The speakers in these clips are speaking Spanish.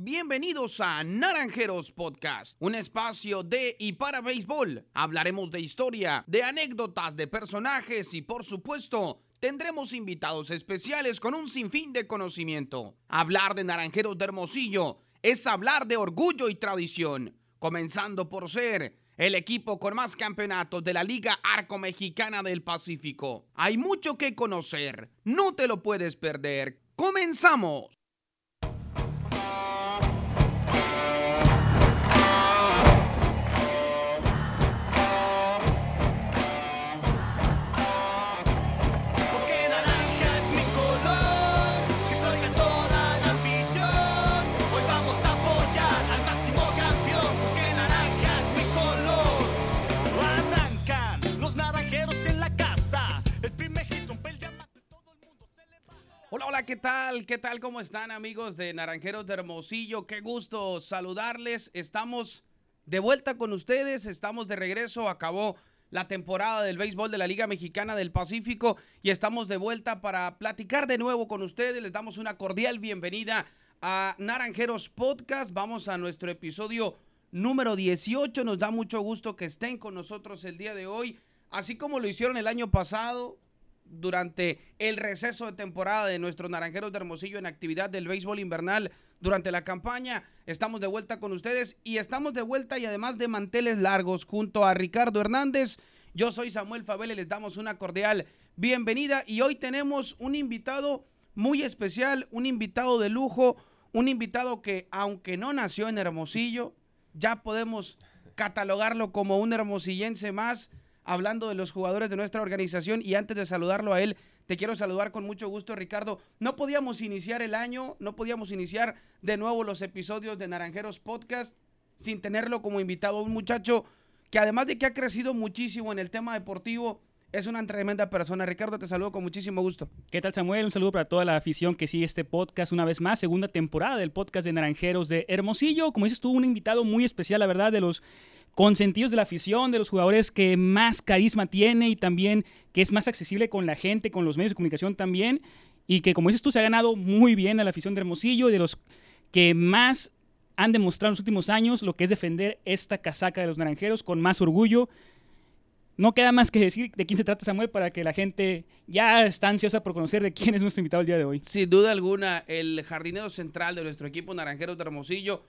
Bienvenidos a Naranjeros Podcast, un espacio de y para béisbol. Hablaremos de historia, de anécdotas, de personajes y por supuesto tendremos invitados especiales con un sinfín de conocimiento. Hablar de Naranjeros de Hermosillo es hablar de orgullo y tradición, comenzando por ser el equipo con más campeonatos de la Liga Arco Mexicana del Pacífico. Hay mucho que conocer, no te lo puedes perder. ¡Comenzamos! Hola, ¿qué tal? ¿Qué tal? ¿Cómo están amigos de Naranjeros de Hermosillo? Qué gusto saludarles. Estamos de vuelta con ustedes, estamos de regreso, acabó la temporada del béisbol de la Liga Mexicana del Pacífico y estamos de vuelta para platicar de nuevo con ustedes. Les damos una cordial bienvenida a Naranjeros Podcast. Vamos a nuestro episodio número 18. Nos da mucho gusto que estén con nosotros el día de hoy, así como lo hicieron el año pasado durante el receso de temporada de nuestros Naranjeros de Hermosillo en actividad del béisbol invernal durante la campaña. Estamos de vuelta con ustedes y estamos de vuelta y además de manteles largos junto a Ricardo Hernández. Yo soy Samuel Fabel y les damos una cordial bienvenida y hoy tenemos un invitado muy especial, un invitado de lujo, un invitado que aunque no nació en Hermosillo, ya podemos catalogarlo como un hermosillense más hablando de los jugadores de nuestra organización y antes de saludarlo a él, te quiero saludar con mucho gusto, Ricardo. No podíamos iniciar el año, no podíamos iniciar de nuevo los episodios de Naranjeros Podcast sin tenerlo como invitado, un muchacho que además de que ha crecido muchísimo en el tema deportivo, es una tremenda persona. Ricardo, te saludo con muchísimo gusto. ¿Qué tal Samuel? Un saludo para toda la afición que sigue este podcast una vez más, segunda temporada del podcast de Naranjeros de Hermosillo. Como dices tú, un invitado muy especial, la verdad, de los consentidos de la afición, de los jugadores que más carisma tiene y también que es más accesible con la gente, con los medios de comunicación también. Y que, como dices tú, se ha ganado muy bien a la afición de Hermosillo, de los que más han demostrado en los últimos años lo que es defender esta casaca de los naranjeros con más orgullo. No queda más que decir de quién se trata Samuel para que la gente ya está ansiosa por conocer de quién es nuestro invitado el día de hoy. Sin duda alguna, el jardinero central de nuestro equipo Naranjeros de Hermosillo,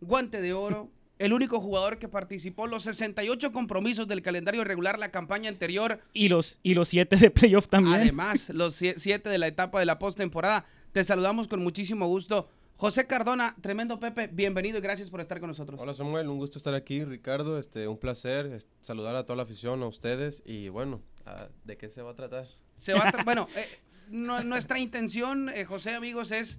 guante de oro, el único jugador que participó los 68 compromisos del calendario regular la campaña anterior, Y los, y los siete de playoff también. además los sie- siete de la etapa de la postemporada. Te saludamos con muchísimo gusto. José Cardona, tremendo Pepe, bienvenido y gracias por estar con nosotros. Hola Samuel, un gusto estar aquí. Ricardo, este, un placer saludar a toda la afición, a ustedes y bueno, a- ¿de qué se va a tratar? Se va a tra- bueno, eh, nu- nuestra intención, eh, José, amigos, es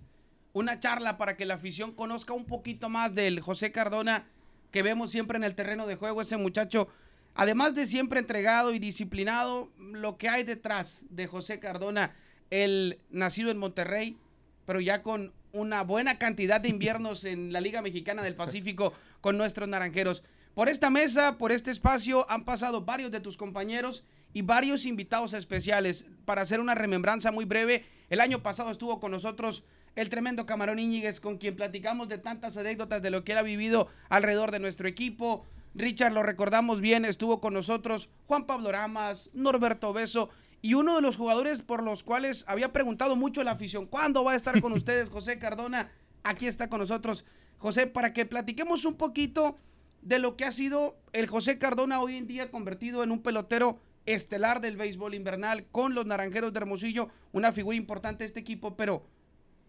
una charla para que la afición conozca un poquito más del José Cardona que vemos siempre en el terreno de juego, ese muchacho, además de siempre entregado y disciplinado, lo que hay detrás de José Cardona, el nacido en Monterrey, pero ya con una buena cantidad de inviernos en la Liga Mexicana del Pacífico con nuestros naranjeros. Por esta mesa, por este espacio, han pasado varios de tus compañeros y varios invitados especiales. Para hacer una remembranza muy breve, el año pasado estuvo con nosotros el tremendo Camarón Íñiguez, con quien platicamos de tantas anécdotas de lo que él ha vivido alrededor de nuestro equipo. Richard, lo recordamos bien, estuvo con nosotros Juan Pablo Ramas, Norberto Beso y uno de los jugadores por los cuales había preguntado mucho la afición, ¿cuándo va a estar con ustedes José Cardona? Aquí está con nosotros. José, para que platiquemos un poquito de lo que ha sido el José Cardona hoy en día convertido en un pelotero estelar del béisbol invernal con los Naranjeros de Hermosillo, una figura importante de este equipo, pero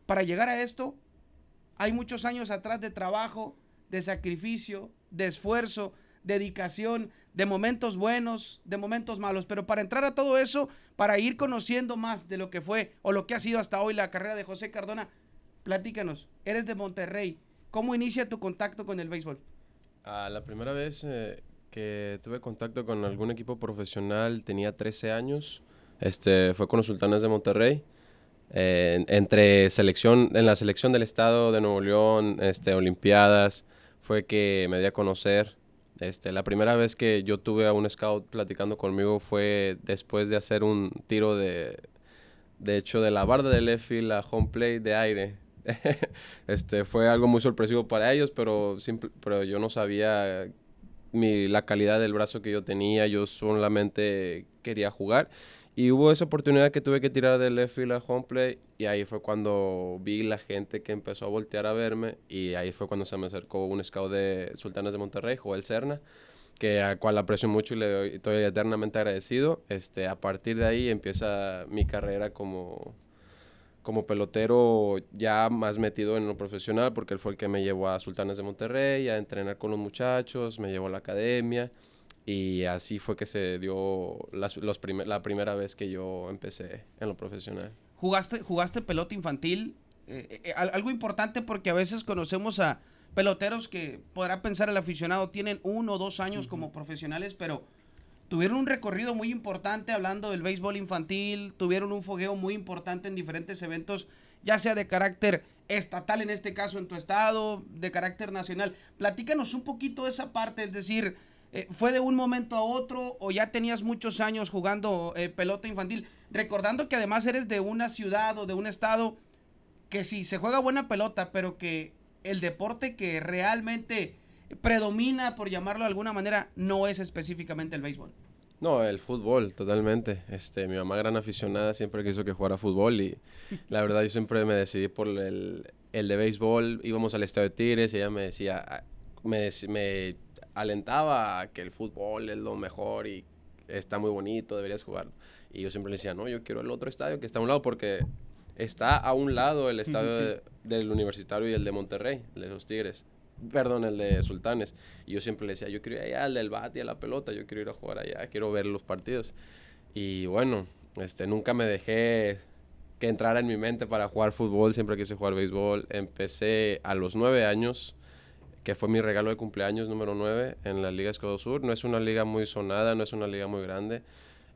para llegar a esto hay muchos años atrás de trabajo, de sacrificio, de esfuerzo, dedicación, de momentos buenos, de momentos malos, pero para entrar a todo eso, para ir conociendo más de lo que fue o lo que ha sido hasta hoy la carrera de José Cardona, platícanos, eres de Monterrey, ¿cómo inicia tu contacto con el béisbol? La primera vez eh, que tuve contacto con algún equipo profesional tenía 13 años. Este, fue con los Sultanes de Monterrey. Eh, en- entre selección, en la selección del estado de Nuevo León, este, Olimpiadas, fue que me di a conocer. Este, la primera vez que yo tuve a un scout platicando conmigo fue después de hacer un tiro de, de hecho, de la barda del left field a home plate de aire. este, fue algo muy sorpresivo para ellos, pero, simple- pero yo no sabía mi, la calidad del brazo que yo tenía, yo solamente quería jugar. Y hubo esa oportunidad que tuve que tirar del left field a home play y ahí fue cuando vi la gente que empezó a voltear a verme y ahí fue cuando se me acercó un scout de Sultanes de Monterrey, Joel Serna, que a cual aprecio mucho y le doy- estoy eternamente agradecido. Este, a partir de ahí empieza mi carrera como, como pelotero ya más metido en lo profesional, porque él fue el que me llevó a Sultanes de Monterrey, a entrenar con los muchachos, me llevó a la academia, y así fue que se dio las- los primer- la primera vez que yo empecé en lo profesional. ¿Jugaste, jugaste pelota infantil? Eh, eh, al- algo importante porque a veces conocemos a peloteros que podrá pensar el aficionado tienen uno o dos años como profesionales, pero tuvieron un recorrido muy importante hablando del béisbol infantil, tuvieron un fogueo muy importante en diferentes eventos, ya sea de carácter estatal en este caso en tu estado, de carácter nacional. Platícanos un poquito de esa parte, es decir, eh, ¿fue de un momento a otro o ya tenías muchos años jugando eh, pelota infantil? Recordando que además eres de una ciudad o de un estado que sí, se juega buena pelota, pero que el deporte que realmente predomina, por llamarlo de alguna manera, no es específicamente el béisbol. No, el fútbol, totalmente. Este, mi mamá gran aficionada siempre quiso que jugara fútbol y la verdad yo siempre me decidí por el, el de béisbol. Íbamos al estadio de Tigres y ella me decía, me, me alentaba a que el fútbol es lo mejor y está muy bonito, deberías jugarlo. Y yo siempre le decía, no, yo quiero el otro estadio que está a un lado porque está a un lado el estadio Sí. de- del Universitario y el de Monterrey, el de los Tigres. Perdón, el de Sultanes. Y yo siempre le decía, yo quiero ir allá al del bate a la pelota, yo quiero ir a jugar allá, quiero ver los partidos. Y bueno, este, nunca me dejé que entrara en mi mente para jugar fútbol, siempre quise jugar béisbol. Empecé a los nueve años, que fue mi regalo de cumpleaños número nueve en la Liga Escodo Sur. No es una liga muy sonada, no es una liga muy grande.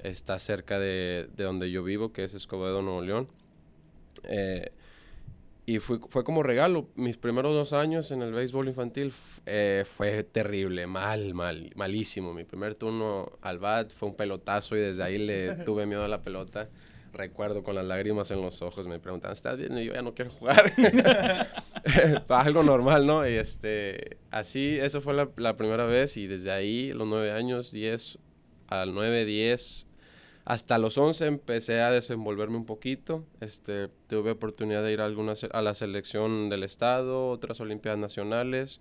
Está cerca de, de donde yo vivo, que es Escobedo, Nuevo León. Eh, y fue, fue como regalo. Mis primeros dos años en el béisbol infantil eh, fue terrible, mal, mal, malísimo. Mi primer turno al bat fue un pelotazo y desde ahí le tuve miedo a la pelota. Recuerdo con las lágrimas en los ojos, me preguntaban, ¿estás bien? Y yo ya no quiero jugar. Algo normal, ¿no? Y este, así, eso fue la, primera vez y desde ahí, los nueve años, 10, al 9, 10, hasta los 11 empecé a desenvolverme un poquito. Este, tuve oportunidad de ir a, algunas, a la selección del estado, otras olimpiadas nacionales.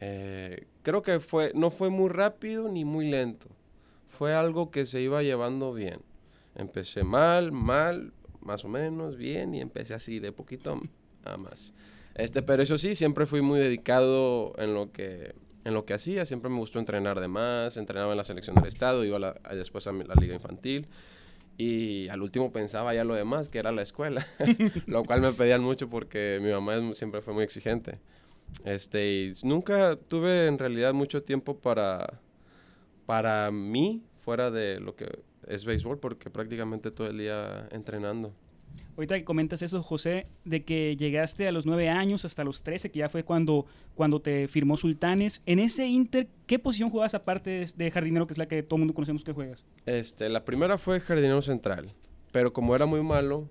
Eh, creo que fue, no fue muy rápido ni muy lento. Fue algo que se iba llevando bien. Empecé mal, mal, más o menos, bien, y empecé así de poquito a más. Este, pero eso sí, siempre fui muy dedicado en lo que en lo que hacía, siempre me gustó entrenar de más, entrenaba en la selección del estado, iba a la- a- después a la liga infantil y al último pensaba ya lo demás, que era la escuela, lo cual me pedían mucho porque mi mamá siempre fue muy exigente. Este, y nunca tuve en realidad mucho tiempo para, para mí, fuera de lo que es béisbol, porque prácticamente todo el día entrenando. Ahorita que comentas eso, José, de que llegaste a los 9 años hasta los 13, que ya fue cuando, cuando te firmó Sultanes. En ese Inter, ¿qué posición jugabas aparte de, de jardinero, que es la que todo el mundo conocemos que juegas? Este, la primera fue jardinero central, pero como era muy malo,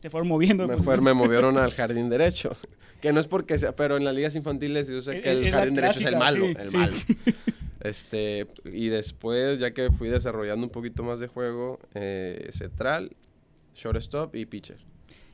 Te fueron moviendo. me, posición. fue- me movieron al jardín derecho. Que no es porque sea, pero en las ligas infantiles yo sé que el jardín derecho es el clásica, malo, sí, el sí. malo. Este, y después, ya que fui desarrollando un poquito más de juego, eh, central, shortstop y pitcher.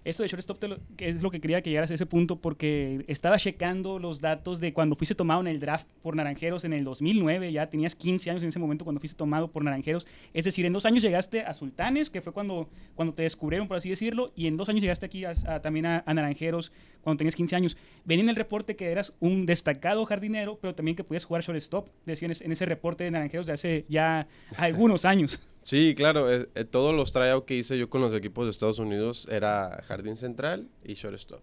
Esto de shortstop es lo que quería que llegaras a ese punto porque estaba checando los datos de cuando fuiste tomado en el draft por Naranjeros en el 2009, ya tenías 15 años en ese momento cuando fuiste tomado por Naranjeros, es decir, en dos años llegaste a Sultanes, que fue cuando, cuando te descubrieron, por así decirlo, y en dos años llegaste aquí también a, a Naranjeros cuando tenías 15 años. Venía en el reporte que eras un destacado jardinero, pero también que podías jugar shortstop, decían en ese reporte de Naranjeros de hace ya algunos años. Sí, claro, eh, todos los tryouts que hice yo con los equipos de Estados Unidos era jardín central y shortstop.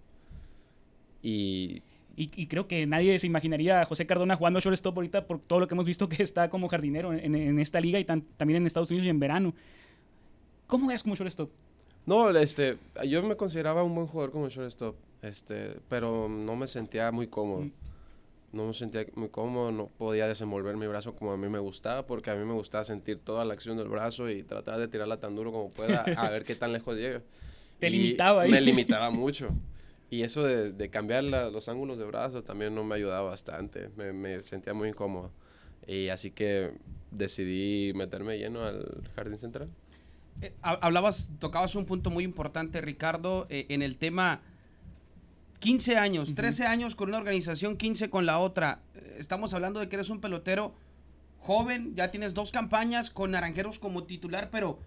Y Y, y creo que nadie se imaginaría a José Cardona jugando shortstop ahorita por todo lo que hemos visto que está como jardinero en, en esta liga y tan- también en Estados Unidos y en verano. ¿Cómo juegas como shortstop? No, este, yo me consideraba un buen jugador como shortstop, este, pero no me sentía muy cómodo. Mm. No me sentía muy cómodo, no podía desenvolver mi brazo como a mí me gustaba, porque a mí me gustaba sentir toda la acción del brazo y tratar de tirarla tan duro como pueda, a ver qué tan lejos llega. Te Y limitaba ahí. Me limitaba mucho. y eso de, de cambiar la- los ángulos de brazo también no me ayudaba bastante. Me, me sentía muy incómodo. Y así que decidí meterme lleno al jardín central. Eh, ha- hablabas, tocabas un punto muy importante, Ricardo, eh, en el tema 15 años, 13 años con una organización, 15 con la otra. Estamos hablando de que eres un pelotero joven, ya tienes dos campañas con Naranjeros como titular, pero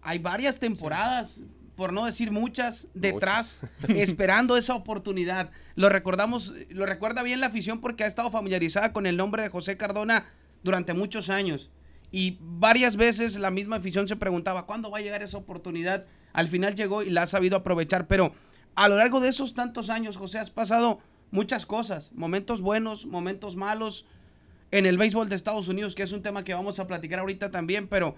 hay varias temporadas, por no decir muchas, detrás, esperando esa oportunidad. Lo recordamos, lo recuerda bien la afición porque ha estado familiarizada con el nombre de José Cardona durante muchos años. Y varias veces la misma afición se preguntaba, ¿cuándo va a llegar esa oportunidad? Al final llegó y la ha sabido aprovechar, pero a lo largo de esos tantos años, José, has pasado muchas cosas, momentos buenos, momentos malos en el béisbol de Estados Unidos, que es un tema que vamos a platicar ahorita también, pero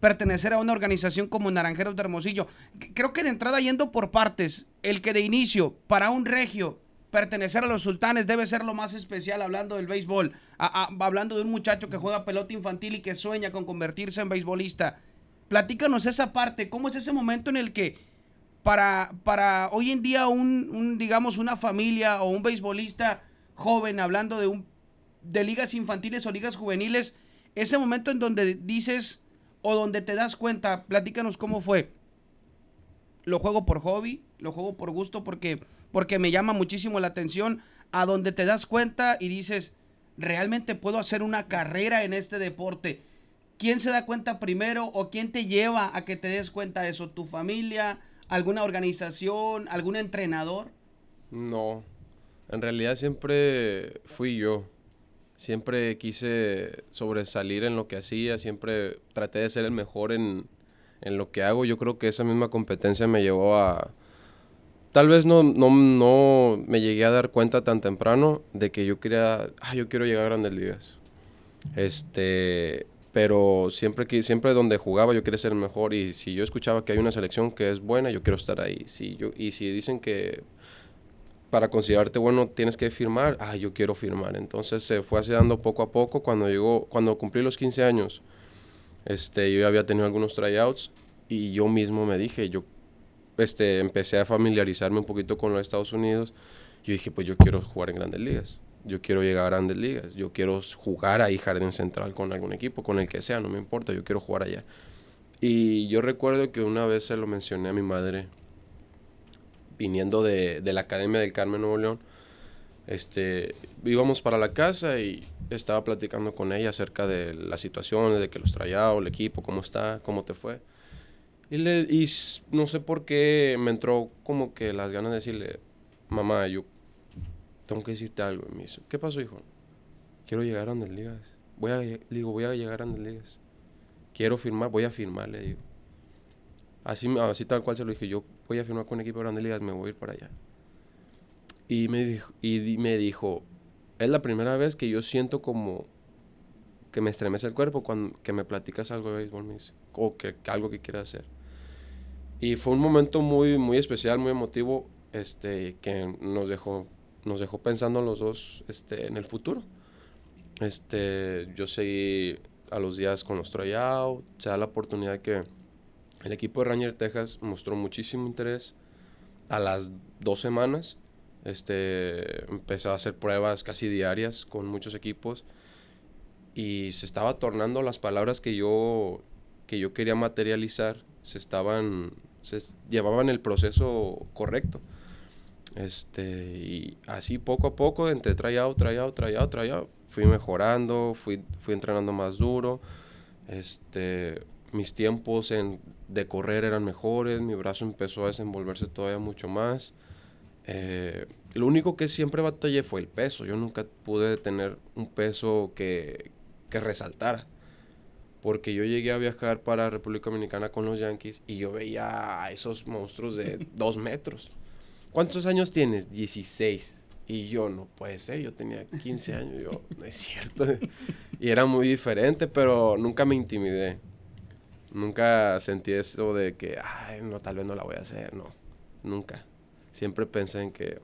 pertenecer a una organización como Naranjeros de Hermosillo, creo que de entrada yendo por partes, el que de inicio para un regio pertenecer a los sultanes debe ser lo más especial hablando del béisbol, a- hablando de un muchacho que juega pelota infantil y que sueña con convertirse en beisbolista. Platícanos esa parte, ¿cómo es ese momento en el que para, para hoy en día un, un, digamos, una familia o un beisbolista joven, hablando de, un, de ligas infantiles o ligas juveniles, ese momento en donde dices o donde te das cuenta, platícanos cómo fue. Lo juego por hobby, lo juego por gusto porque, porque me llama muchísimo la atención, a donde te das cuenta y dices, realmente puedo hacer una carrera en este deporte. ¿Quién se da cuenta primero o quién te lleva a que te des cuenta de eso? ¿Tu familia? ¿Alguna organización? ¿Algún entrenador? No, en realidad siempre fui yo. Siempre quise sobresalir en lo que hacía, siempre traté de ser el mejor en, en lo que hago. Yo creo que esa misma competencia me llevó a... Tal vez no, no, no me llegué a dar cuenta tan temprano de que yo quería, ah, yo quiero llegar a grandes ligas. Este, pero siempre que siempre donde jugaba yo quería ser el mejor y si yo escuchaba que hay una selección que es buena, yo quiero estar ahí. Si yo y si dicen que para considerarte bueno tienes que firmar, ah, yo quiero firmar. Entonces se fue así dando poco a poco cuando llegó cuando cumplí los 15 años. Este, yo ya había tenido algunos tryouts y yo mismo me dije, yo este, empecé a familiarizarme un poquito con los Estados Unidos. Yo dije, pues yo quiero jugar en grandes ligas. Yo quiero llegar a grandes ligas. Yo quiero jugar ahí Jardín Central con algún equipo, con el que sea, no me importa. Yo quiero jugar allá. Y yo recuerdo que una vez se lo mencioné a mi madre, viniendo de, de la Academia del Carmen Nuevo León. Este, íbamos para la casa y estaba platicando con ella acerca de la situación, de que los traía, el equipo, cómo está, cómo te fue. Y, le, y no sé por qué me entró como que las ganas de decirle, mamá, yo tengo que decirte algo. Y me ¿qué pasó, hijo? Quiero llegar a Grandes Ligas. Voy a, digo, voy a llegar a Grandes Ligas. Quiero firmar, voy a firmar, le digo. Así, así tal cual se lo dije, yo voy a firmar con un equipo de Grandes Ligas, me voy a ir para allá. Y me dijo, y me dijo, es la primera vez que yo siento como que me estremece el cuerpo cuando que me platicas algo de béisbol, me o que, que algo que quieras hacer. Y fue un momento muy, muy especial, muy emotivo, este, que nos dejó, nos dejó pensando los dos, este, en el futuro. Este, yo seguí a los días con los tryouts, se da la oportunidad que el equipo de Ranger Texas mostró muchísimo interés. A las dos semanas, este, empecé a hacer pruebas casi diarias con muchos equipos y se estaba tornando las palabras que yo, que yo quería materializar, se estaban, se llevaban el proceso correcto. Este, y así poco a poco, entre tryout, tryout, tryout, tryout, fui mejorando, fui, fui entrenando más duro. Este, mis tiempos en, de correr eran mejores, mi brazo empezó a desenvolverse todavía mucho más. Eh, lo único que siempre batallé fue el peso. Yo nunca pude tener un peso que, que resaltara. Porque yo llegué a viajar para República Dominicana con los Yankees y yo veía a esos monstruos de dos metros. ¿Cuántos años tienes? 16. Y yo, no puede ser, yo tenía 15 años. Yo, no es cierto. Y era muy diferente, pero nunca me intimidé. Nunca sentí eso de que, ay, no, tal vez no la voy a hacer. No, nunca. Siempre pensé en que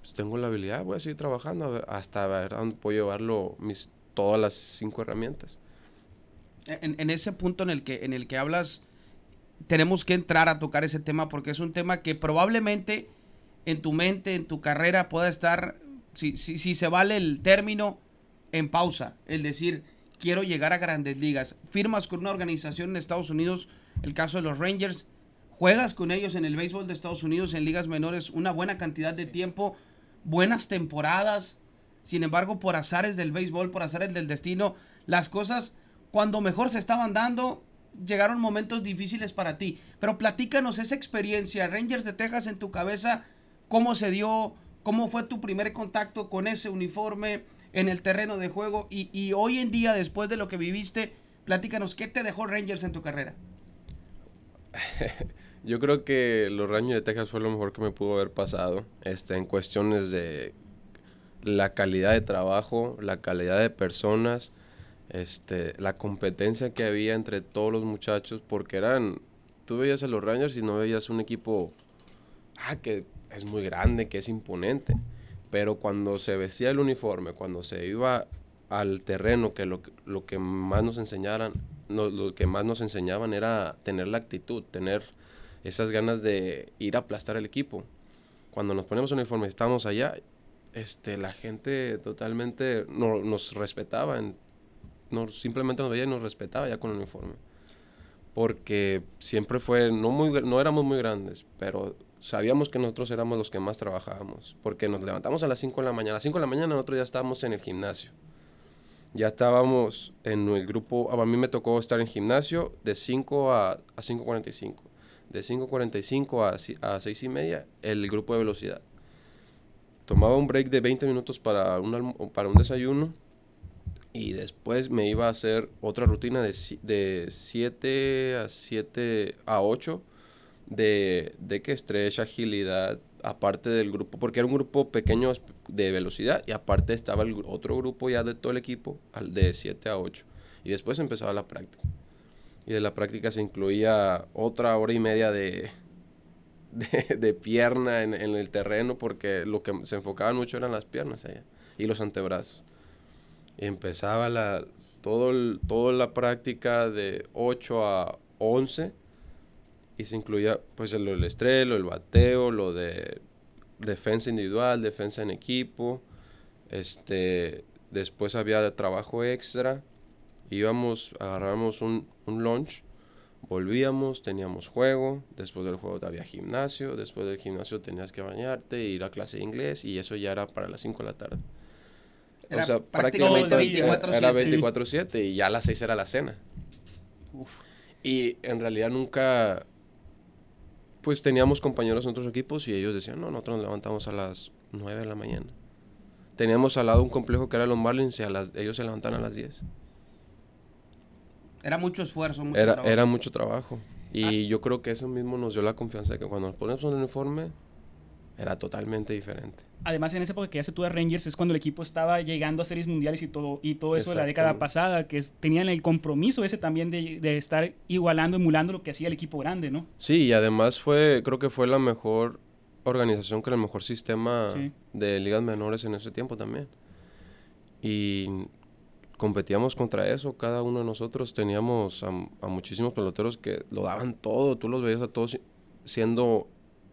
pues, tengo la habilidad, voy a seguir trabajando a ver- hasta ver a dónde puedo llevarlo mis, todas las cinco herramientas. En, en ese punto en el que en el que hablas tenemos que entrar a tocar ese tema porque es un tema que probablemente en tu mente, en tu carrera, pueda estar, si, si, si se vale el término, en pausa. El decir, quiero llegar a grandes ligas. Firmas con una organización en Estados Unidos, el caso de los Rangers, juegas con ellos en el béisbol de Estados Unidos, en ligas menores, una buena cantidad de tiempo, buenas temporadas. Sin embargo, por azares del béisbol, por azares del destino, las cosas, cuando mejor se estaban dando, llegaron momentos difíciles para ti. Pero platícanos esa experiencia, Rangers de Texas en tu cabeza, cómo se dio, cómo fue tu primer contacto con ese uniforme en el terreno de juego y, hoy en día, después de lo que viviste, platícanos, ¿qué te dejó Rangers en tu carrera? Yo creo que los Rangers de Texas fue lo mejor que me pudo haber pasado este, en cuestiones de la calidad de trabajo, la calidad de personas, este, la competencia que había entre todos los muchachos, porque eran, tú veías a los Rangers y no veías un equipo, ah, que es muy grande, que es imponente, pero cuando se vestía el uniforme, cuando se iba al terreno, que lo, lo que más nos enseñaran, no, lo que más nos enseñaban era tener la actitud, tener esas ganas de ir a aplastar el equipo. Cuando nos ponemos uniforme estamos allá, este, la gente totalmente no, nos respetaba, no, simplemente nos veía y nos respetaba ya con el uniforme. Porque siempre fue, no, muy, no éramos muy grandes, pero sabíamos que nosotros éramos los que más trabajábamos. Porque nos levantamos a las 5 de la mañana. A las 5 de la mañana nosotros ya estábamos en el gimnasio. Ya estábamos en el grupo, a mí me tocó estar en gimnasio de 5 a, a 5.45. De 5.45 a, a 6 y media, el grupo de velocidad. Tomaba un break de 20 minutos para un, para un desayuno y después me iba a hacer otra rutina de, si- de 7 a 7 a 8 de, de que estrecha, agilidad, aparte del grupo, porque era un grupo pequeño de velocidad y aparte estaba el otro grupo ya de todo el equipo al de 7 a 8 y después empezaba la práctica. Y de la práctica se incluía otra hora y media de, de, de pierna en, en el terreno porque lo que se enfocaban mucho eran las piernas allá y los antebrazos. Empezaba la, todo el- toda la práctica de 8 a 11 y se incluía pues el, el estreno, el bateo, lo de defensa individual, defensa en equipo. Este, después había trabajo extra. Íbamos, agarrábamos un, un lunch, volvíamos, teníamos juego, después del juego había gimnasio, después del gimnasio tenías que bañarte, ir a clase de inglés y eso ya era para las 5 de la tarde. Era o sea, prácticamente prácticamente era 24/7. 24/7 y ya a las 6 era la cena. Y en realidad nunca, pues teníamos compañeros en otros equipos y ellos decían, no, nosotros nos levantamos a las 9 de la mañana. Teníamos al lado un complejo que era los Marlins y a las, ellos se levantaban a las 10. Era mucho esfuerzo, mucho Era, trabajo. era mucho trabajo. Y yo creo que eso mismo nos dio la confianza de que cuando nos ponemos un uniforme era totalmente diferente. Además, en esa época que ya se tuvo a Rangers es cuando el equipo estaba llegando a series mundiales y todo, y todo eso de la década pasada, que es- tenían el compromiso ese también de, de estar igualando, emulando lo que hacía el equipo grande, ¿no? Sí, y además fue, creo que fue la mejor organización con el mejor sistema Sí. de ligas menores en ese tiempo también. Y competíamos contra eso, cada uno de nosotros teníamos a, a muchísimos peloteros que lo daban todo, tú los veías a todos siendo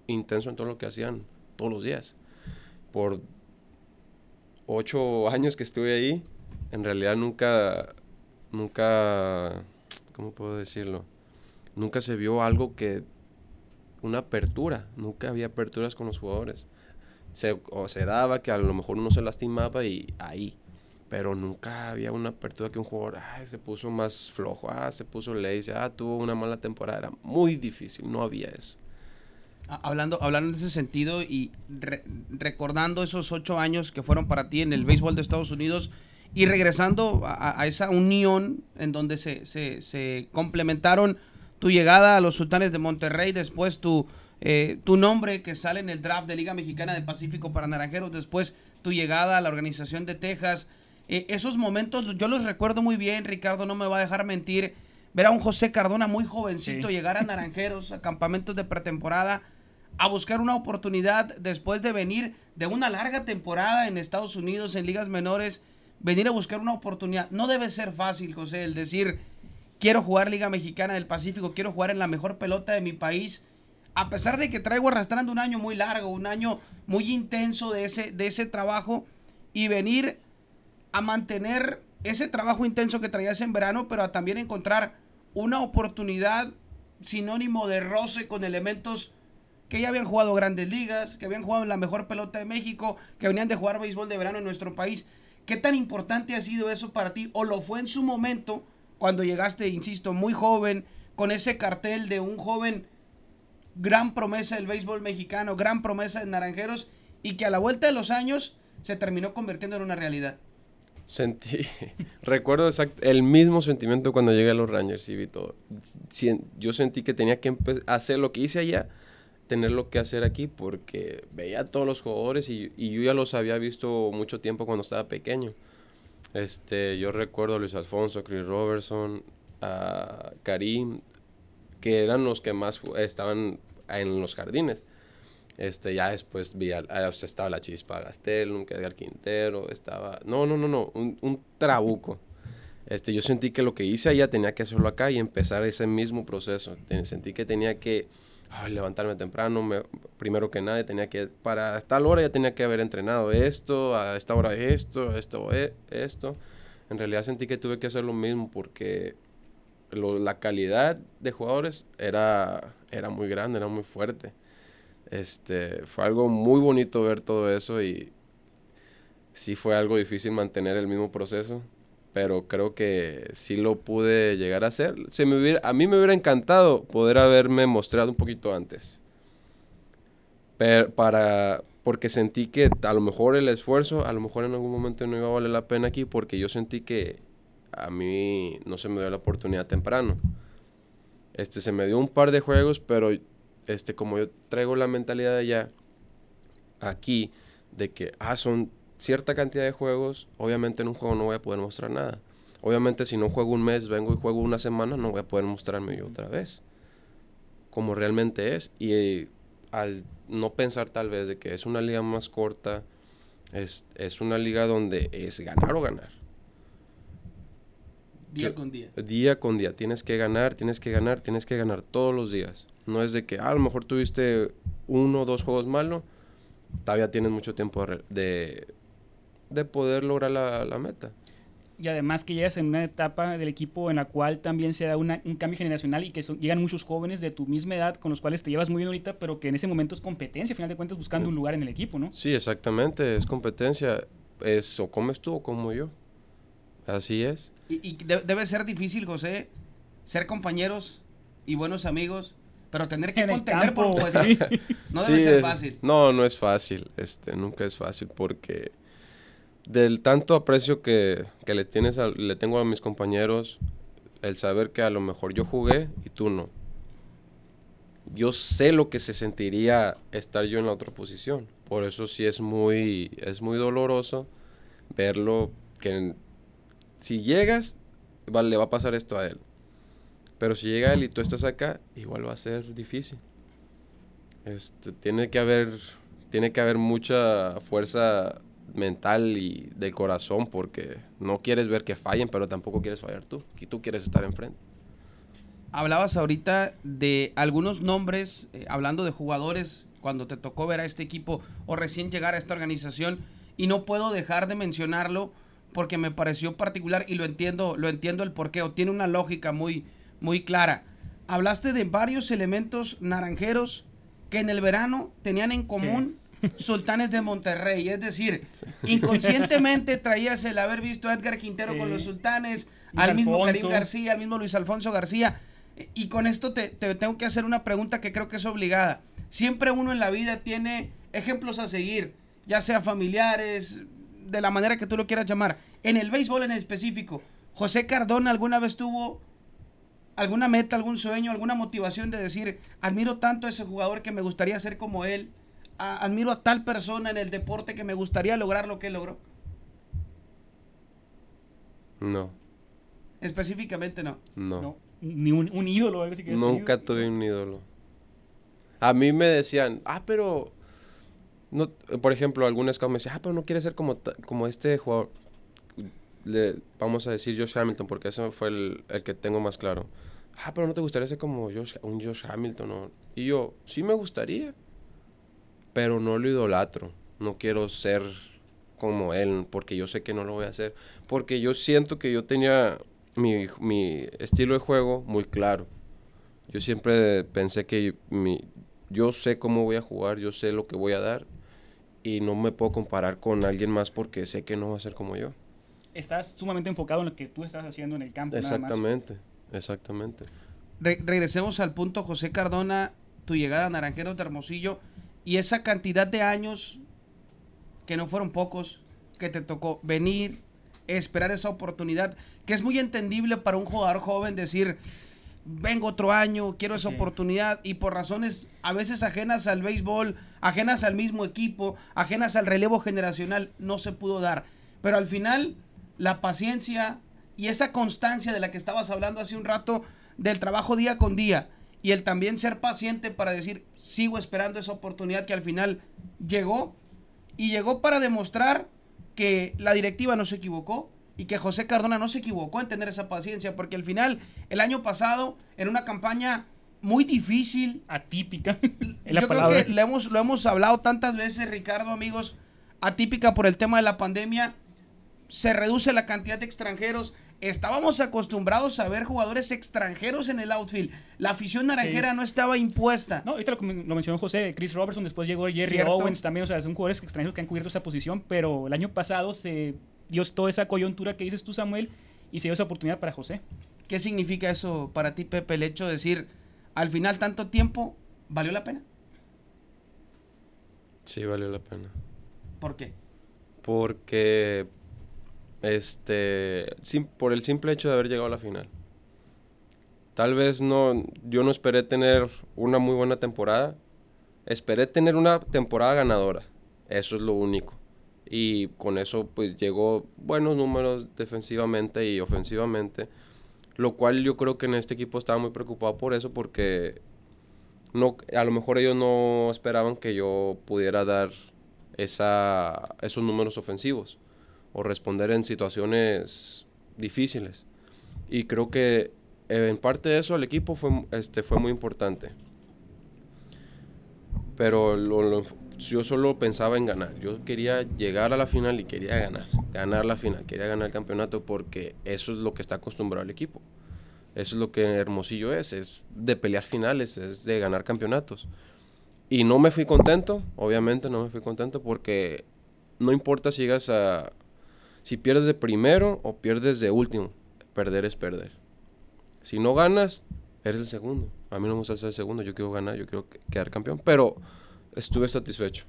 intenso en todo lo que hacían todos los días. Por ocho años que estuve ahí, en realidad nunca, nunca, ¿cómo puedo decirlo? Nunca se vio algo que, una apertura, nunca había aperturas con los jugadores. Se, o se daba que a lo mejor uno se lastimaba y ahí, pero nunca había una apertura que un jugador "Ay, se puso más flojo, ah, se puso lazy, ah, tuvo una mala temporada. Era muy difícil, no había eso. Hablando, hablando en ese sentido y re- recordando esos ocho años que fueron para ti en el béisbol de Estados Unidos y regresando a, a esa unión en donde se, se- se complementaron tu llegada a los Sultanes de Monterrey, después tu, eh, tu nombre que sale en el draft de Liga Mexicana del Pacífico para Naranjeros, después tu llegada a la organización de Texas. Eh, esos momentos yo los recuerdo muy bien, Ricardo no me va a dejar mentir. Ver a un José Cardona muy jovencito Sí. llegar a Naranjeros, a campamentos de pretemporada, a buscar una oportunidad después de venir de una larga temporada en Estados Unidos, en ligas menores, venir a buscar una oportunidad. No debe ser fácil, José, el decir, quiero jugar Liga Mexicana del Pacífico, quiero jugar en la mejor pelota de mi país, a pesar de que traigo arrastrando un año muy largo, un año muy intenso de ese, de ese trabajo y venir a mantener ese trabajo intenso que traías en verano, pero a también encontrar una oportunidad sinónimo de roce con elementos que ya habían jugado grandes ligas, que habían jugado en la mejor pelota de México, que venían de jugar béisbol de verano en nuestro país. ¿Qué tan importante ha sido eso para ti? ¿O lo fue en su momento cuando llegaste, insisto, muy joven, con ese cartel de un joven gran promesa del béisbol mexicano, gran promesa de Naranjeros, y que a la vuelta de los años se terminó convirtiendo en una realidad? Sentí, recuerdo exact- el mismo sentimiento cuando llegué a los Rangers y todo. Yo sentí que tenía que hacer lo que hice allá, tenerlo que hacer aquí, porque veía a todos los jugadores y, y yo ya los había visto mucho tiempo cuando estaba pequeño. Este, yo recuerdo a Luis Alfonso, Chris Robertson, a Karim, que eran los que más estaban en los jardines. Este, ya después vi, o sea, estaba la Chispa Gastelum, que Edgar Quintero, estaba... No, no, no, no, un, un trabuco. Este, yo sentí que lo que hice allá tenía que hacerlo acá y empezar ese mismo proceso. Sentí que tenía que ay, levantarme temprano, me- primero que nada, tenía que, para tal hora ya tenía que haber entrenado esto, a esta hora esto, esto, e- esto. En realidad sentí que tuve que hacer lo mismo porque lo- la calidad de jugadores era, era muy grande, era muy fuerte. Este, fue algo muy bonito ver todo eso y sí fue algo difícil mantener el mismo proceso, pero creo que sí lo pude llegar a hacer. Se me hubiera- a mí me hubiera encantado poder haberme mostrado un poquito antes. Pero para, porque sentí que a lo mejor el esfuerzo, a lo mejor en algún momento no iba a valer la pena aquí, porque yo sentí que a mí no se me dio la oportunidad temprano. Este, se me dio un par de juegos, pero este, como yo traigo la mentalidad de allá, aquí, de que, ah, son cierta cantidad de juegos, obviamente en un juego no voy a poder mostrar nada. Obviamente si no juego un mes, vengo y juego una semana, no voy a poder mostrarme yo otra vez. Como realmente es. Y eh, al no pensar tal vez de que es una liga más corta, es, es una liga donde es ganar o ganar. Día con día. Día con día. Tienes que ganar, tienes que ganar, tienes que ganar todos los días. No es de que ah, a lo mejor tuviste uno o dos juegos malos, todavía tienes mucho tiempo de, de, de poder lograr la, la meta. Y además que llegas en una etapa del equipo en la cual también se da una- un cambio generacional y que son- llegan muchos jóvenes de tu misma edad con los cuales te llevas muy bien ahorita, pero que en ese momento es competencia, al final de cuentas buscando un lugar en el equipo, ¿no? Sí, exactamente, es competencia. Es o comes tú o como yo. Así es. Y, y de- debe ser difícil, José, ser compañeros y buenos amigos, pero tener que En contender por campo, un sí. No Sí, debe ser es- fácil. No, no es fácil. Este, nunca es fácil porque del tanto aprecio que, que le tienes le tengo a mis compañeros, el saber que a lo mejor yo jugué y tú no. Yo sé lo que se sentiría estar yo en la otra posición. Por eso sí es muy, es muy doloroso verlo que si llegas, va- le va a pasar esto a él. Pero si llega él y tú estás acá, igual va a ser difícil. Este, tiene que haber tiene que haber mucha fuerza mental y del corazón porque no quieres ver que fallen, pero tampoco quieres fallar tú. Y tú quieres estar enfrente. Hablabas ahorita de algunos nombres, eh, hablando de jugadores, cuando te tocó ver a este equipo o recién llegar a esta organización, y no puedo dejar de mencionarlo porque me pareció particular y lo entiendo, lo entiendo el porqué, o tiene una lógica muy, muy clara. Hablaste de varios elementos naranjeros que en el verano tenían en común Sultanes de Monterrey, es decir, inconscientemente traías el haber visto a Edgar Quintero Sí. con los Sultanes, Luis al mismo Karim. García, al mismo Luis Alfonso García. Y con esto te, te tengo que hacer una pregunta que creo que es obligada. Siempre uno en la vida tiene ejemplos a seguir, ya sea familiares, de la manera que tú lo quieras llamar. En el béisbol en específico, José Cardona alguna vez tuvo alguna meta, algún sueño, alguna motivación de decir, admiro tanto a ese jugador que me gustaría ser como él, a- admiro a tal persona en el deporte que me gustaría lograr lo que él logró. No, Específicamente no. no. No, Ni un, un ídolo, algo así que Nunca tuve un ídolo. A mí me decían, ah, pero... No, por ejemplo, algún scout me decía, ah, pero no quiere ser como, como este jugador. Le- vamos a decir Josh Hamilton, porque ese fue el, el que tengo más claro. ah, pero no te gustaría ser como Josh- un Josh Hamilton. o-". Y yo, sí me gustaría, pero no lo idolatro. No quiero ser como él, porque yo sé que no lo voy a hacer. Porque yo siento que yo tenía mi, mi estilo de juego muy claro. Yo siempre pensé que mi, yo sé cómo voy a jugar, yo sé lo que voy a dar. Y no me puedo comparar con alguien más porque sé que no va a ser como yo. Estás sumamente enfocado en lo que tú estás haciendo en el campo. nada más. Exactamente, exactamente. Re- regresemos al punto, José Cardona, tu llegada a Naranjeros de Hermosillo y esa cantidad de años, que no fueron pocos, que te tocó venir, esperar esa oportunidad, que es muy entendible para un jugador joven decir, vengo otro año, quiero esa Sí. oportunidad y por razones a veces ajenas al béisbol, ajenas al mismo equipo, ajenas al relevo generacional, no se pudo dar. Pero al final, la paciencia y esa constancia de la que estabas hablando hace un rato, del trabajo día con día y el también ser paciente para decir, sigo esperando esa oportunidad que al final llegó y llegó para demostrar que la directiva no se equivocó y que José Cardona no se equivocó en tener esa paciencia, porque al final, el año pasado, en una campaña muy difícil, Atípica. yo palabra. creo que lo hemos, lo hemos hablado tantas veces, Ricardo, amigos, atípica por el tema de la pandemia, se reduce la cantidad de extranjeros. Estábamos acostumbrados a ver jugadores extranjeros en el outfield. La afición naranjera Sí. no estaba impuesta. No, ahorita lo, lo mencionó José, Chris Robertson, después llegó Jerry Cierto. Owens también, o sea, son jugadores extranjeros que han cubierto esa posición, pero el año pasado se dio toda esa coyuntura que dices tú, Samuel, y se dio esa oportunidad para José. ¿Qué significa eso para ti, Pepe? El hecho de decir, al final tanto tiempo, ¿valió la pena? Sí, valió la pena. ¿Por qué? Porque, este, por el simple hecho de haber llegado a la final. Tal vez no, yo no esperé tener una muy buena temporada. Esperé tener una temporada ganadora. Eso es lo único. Y con eso, pues, llegó buenos números defensivamente y ofensivamente. Lo cual yo creo que en este equipo estaba muy preocupado por eso, porque no, a lo mejor ellos no esperaban que yo pudiera dar esa, esos números ofensivos o responder en situaciones difíciles. Y creo que eh, en parte de eso el equipo fue, este, fue muy importante. Pero lo- lo- yo solo pensaba en ganar. Yo quería llegar a la final y quería ganar. Ganar la final, quería ganar el campeonato porque eso es lo que está acostumbrado el equipo. Eso es lo que Hermosillo es, es de pelear finales, es de ganar campeonatos. Y no me fui contento, obviamente no me fui contento porque no importa si llegas a... Si pierdes de primero o pierdes de último, perder es perder. Si no ganas, eres el segundo. A mí no me gusta ser el segundo, yo quiero ganar, yo quiero que- quedar campeón. Pero estuve satisfecho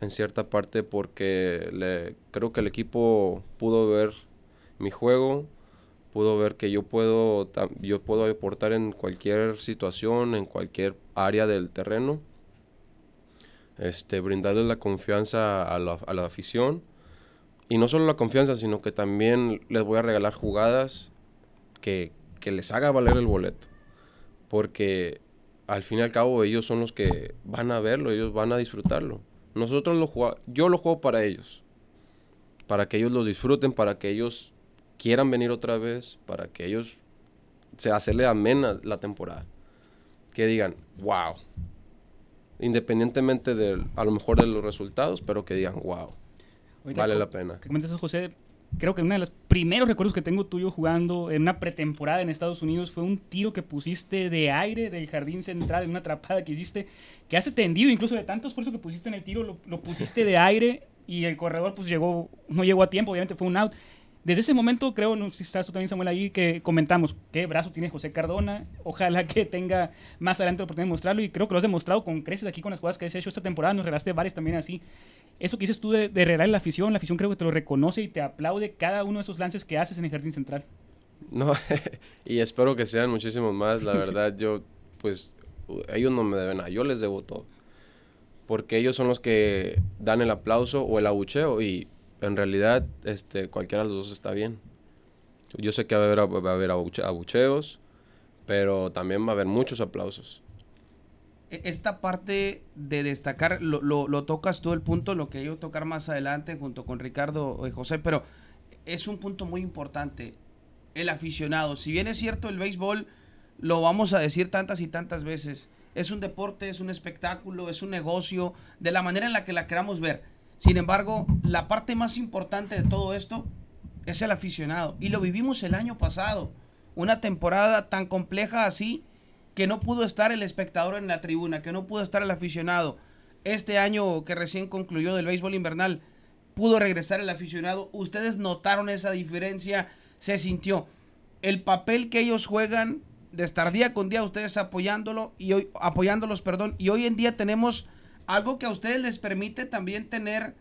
en cierta parte porque le, creo que el equipo pudo ver mi juego, pudo ver que yo puedo, yo puedo aportar en cualquier situación, en cualquier área del terreno. Este, brindarles la confianza a la, a la afición. Y no solo la confianza, sino que también les voy a regalar jugadas que, que les haga valer el boleto. Porque al fin y al cabo ellos son los que van a verlo, ellos van a disfrutarlo. Nosotros lo jugamos, yo lo juego para ellos. Para que ellos lo disfruten, para que ellos quieran venir otra vez, para que ellos se hacerle amena la temporada. Que digan, wow. Independientemente de, a lo mejor de los resultados, pero que digan, wow. Ahorita Vale la pena. que comentas eso, José, creo que uno de los primeros recuerdos que tengo tuyo jugando en una pretemporada en Estados Unidos fue un tiro que pusiste de aire del jardín central, en una atrapada que hiciste, que hace tendido, incluso de tanto esfuerzo que pusiste en el tiro, lo, lo pusiste de aire y el corredor pues llegó, no llegó a tiempo, obviamente fue un out. Desde ese momento, creo, no si estás tú también, Samuel, ahí, que comentamos qué brazo tiene José Cardona. Ojalá que tenga más adelante la oportunidad de mostrarlo. Y creo que lo has demostrado con creces aquí con las jugadas que has hecho esta temporada. Nos regalaste varias también así. Eso que dices tú de, de regalar la afición, la afición creo que te lo reconoce y te aplaude cada uno de esos lances que haces en el jardín central. No, y espero que sean muchísimos más. La verdad, yo, pues, ellos no me deben nada. Yo les debo todo. Porque ellos son los que dan el aplauso o el abucheo. Y en realidad, este, cualquiera de los dos está bien. Yo sé que va a haber, va a haber abuche- abucheos, pero también va a haber muchos aplausos. E- Esta parte de destacar, lo, lo- tocas tú el punto, lo que yo tocar más adelante junto con Ricardo y José, pero es un punto muy importante. El aficionado, si bien es cierto el béisbol lo vamos a decir tantas y tantas veces. Es un deporte, es un espectáculo, es un negocio, de la manera en la que la queramos ver. Sin embargo, la parte más importante de todo esto es el aficionado. Y lo vivimos el año pasado. Una temporada tan compleja así que no pudo estar el espectador en la tribuna, que no pudo estar el aficionado. Este año que recién concluyó del béisbol invernal, pudo regresar el aficionado. Ustedes notaron esa diferencia, se sintió. El papel que ellos juegan de estar día con día ustedes apoyándolo y hoy apoyándolos, perdón, y hoy en día tenemos algo que a ustedes les permite también tener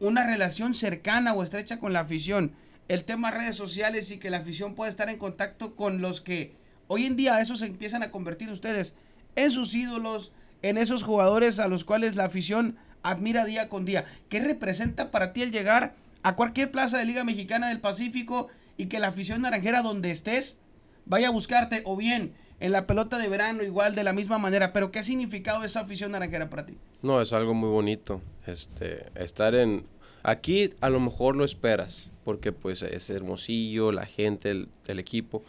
una relación cercana o estrecha con la afición. El tema redes sociales y que la afición pueda estar en contacto con los que hoy en día eso se empiezan a convertir ustedes en sus ídolos, en esos jugadores a los cuales la afición admira día con día. ¿Qué representa para ti el llegar a cualquier plaza de Liga Mexicana del Pacífico y que la afición naranjera donde estés vaya a buscarte o bien en la pelota de verano igual de la misma manera, pero ¿qué ha significado esa afición naranjera para ti? No, es algo muy bonito. Este, estar en aquí a lo mejor lo esperas, porque pues es hermosillo, la gente, el equipo,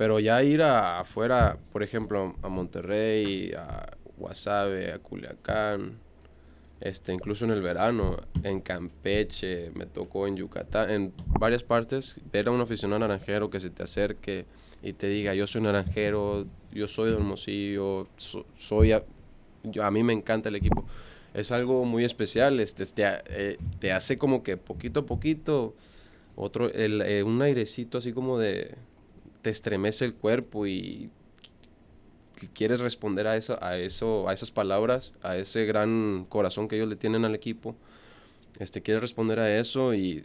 pero ya ir a, afuera, por ejemplo, a Monterrey, a Guasave, a Culiacán, este, incluso en el verano, en Campeche, me tocó en Yucatán, en varias partes, ver a un aficionado naranjero que se te acerque y te diga, yo soy naranjero, yo soy de Hermosillo, so- soy, a, yo- a mí me encanta el equipo. Es algo muy especial, este, te, ha- eh, te hace como que poquito a poquito, otro, el, eh, un airecito así como de, te estremece el cuerpo y quieres responder a eso, a eso, a esas palabras, a ese gran corazón que ellos le tienen al equipo, este, quieres responder a eso y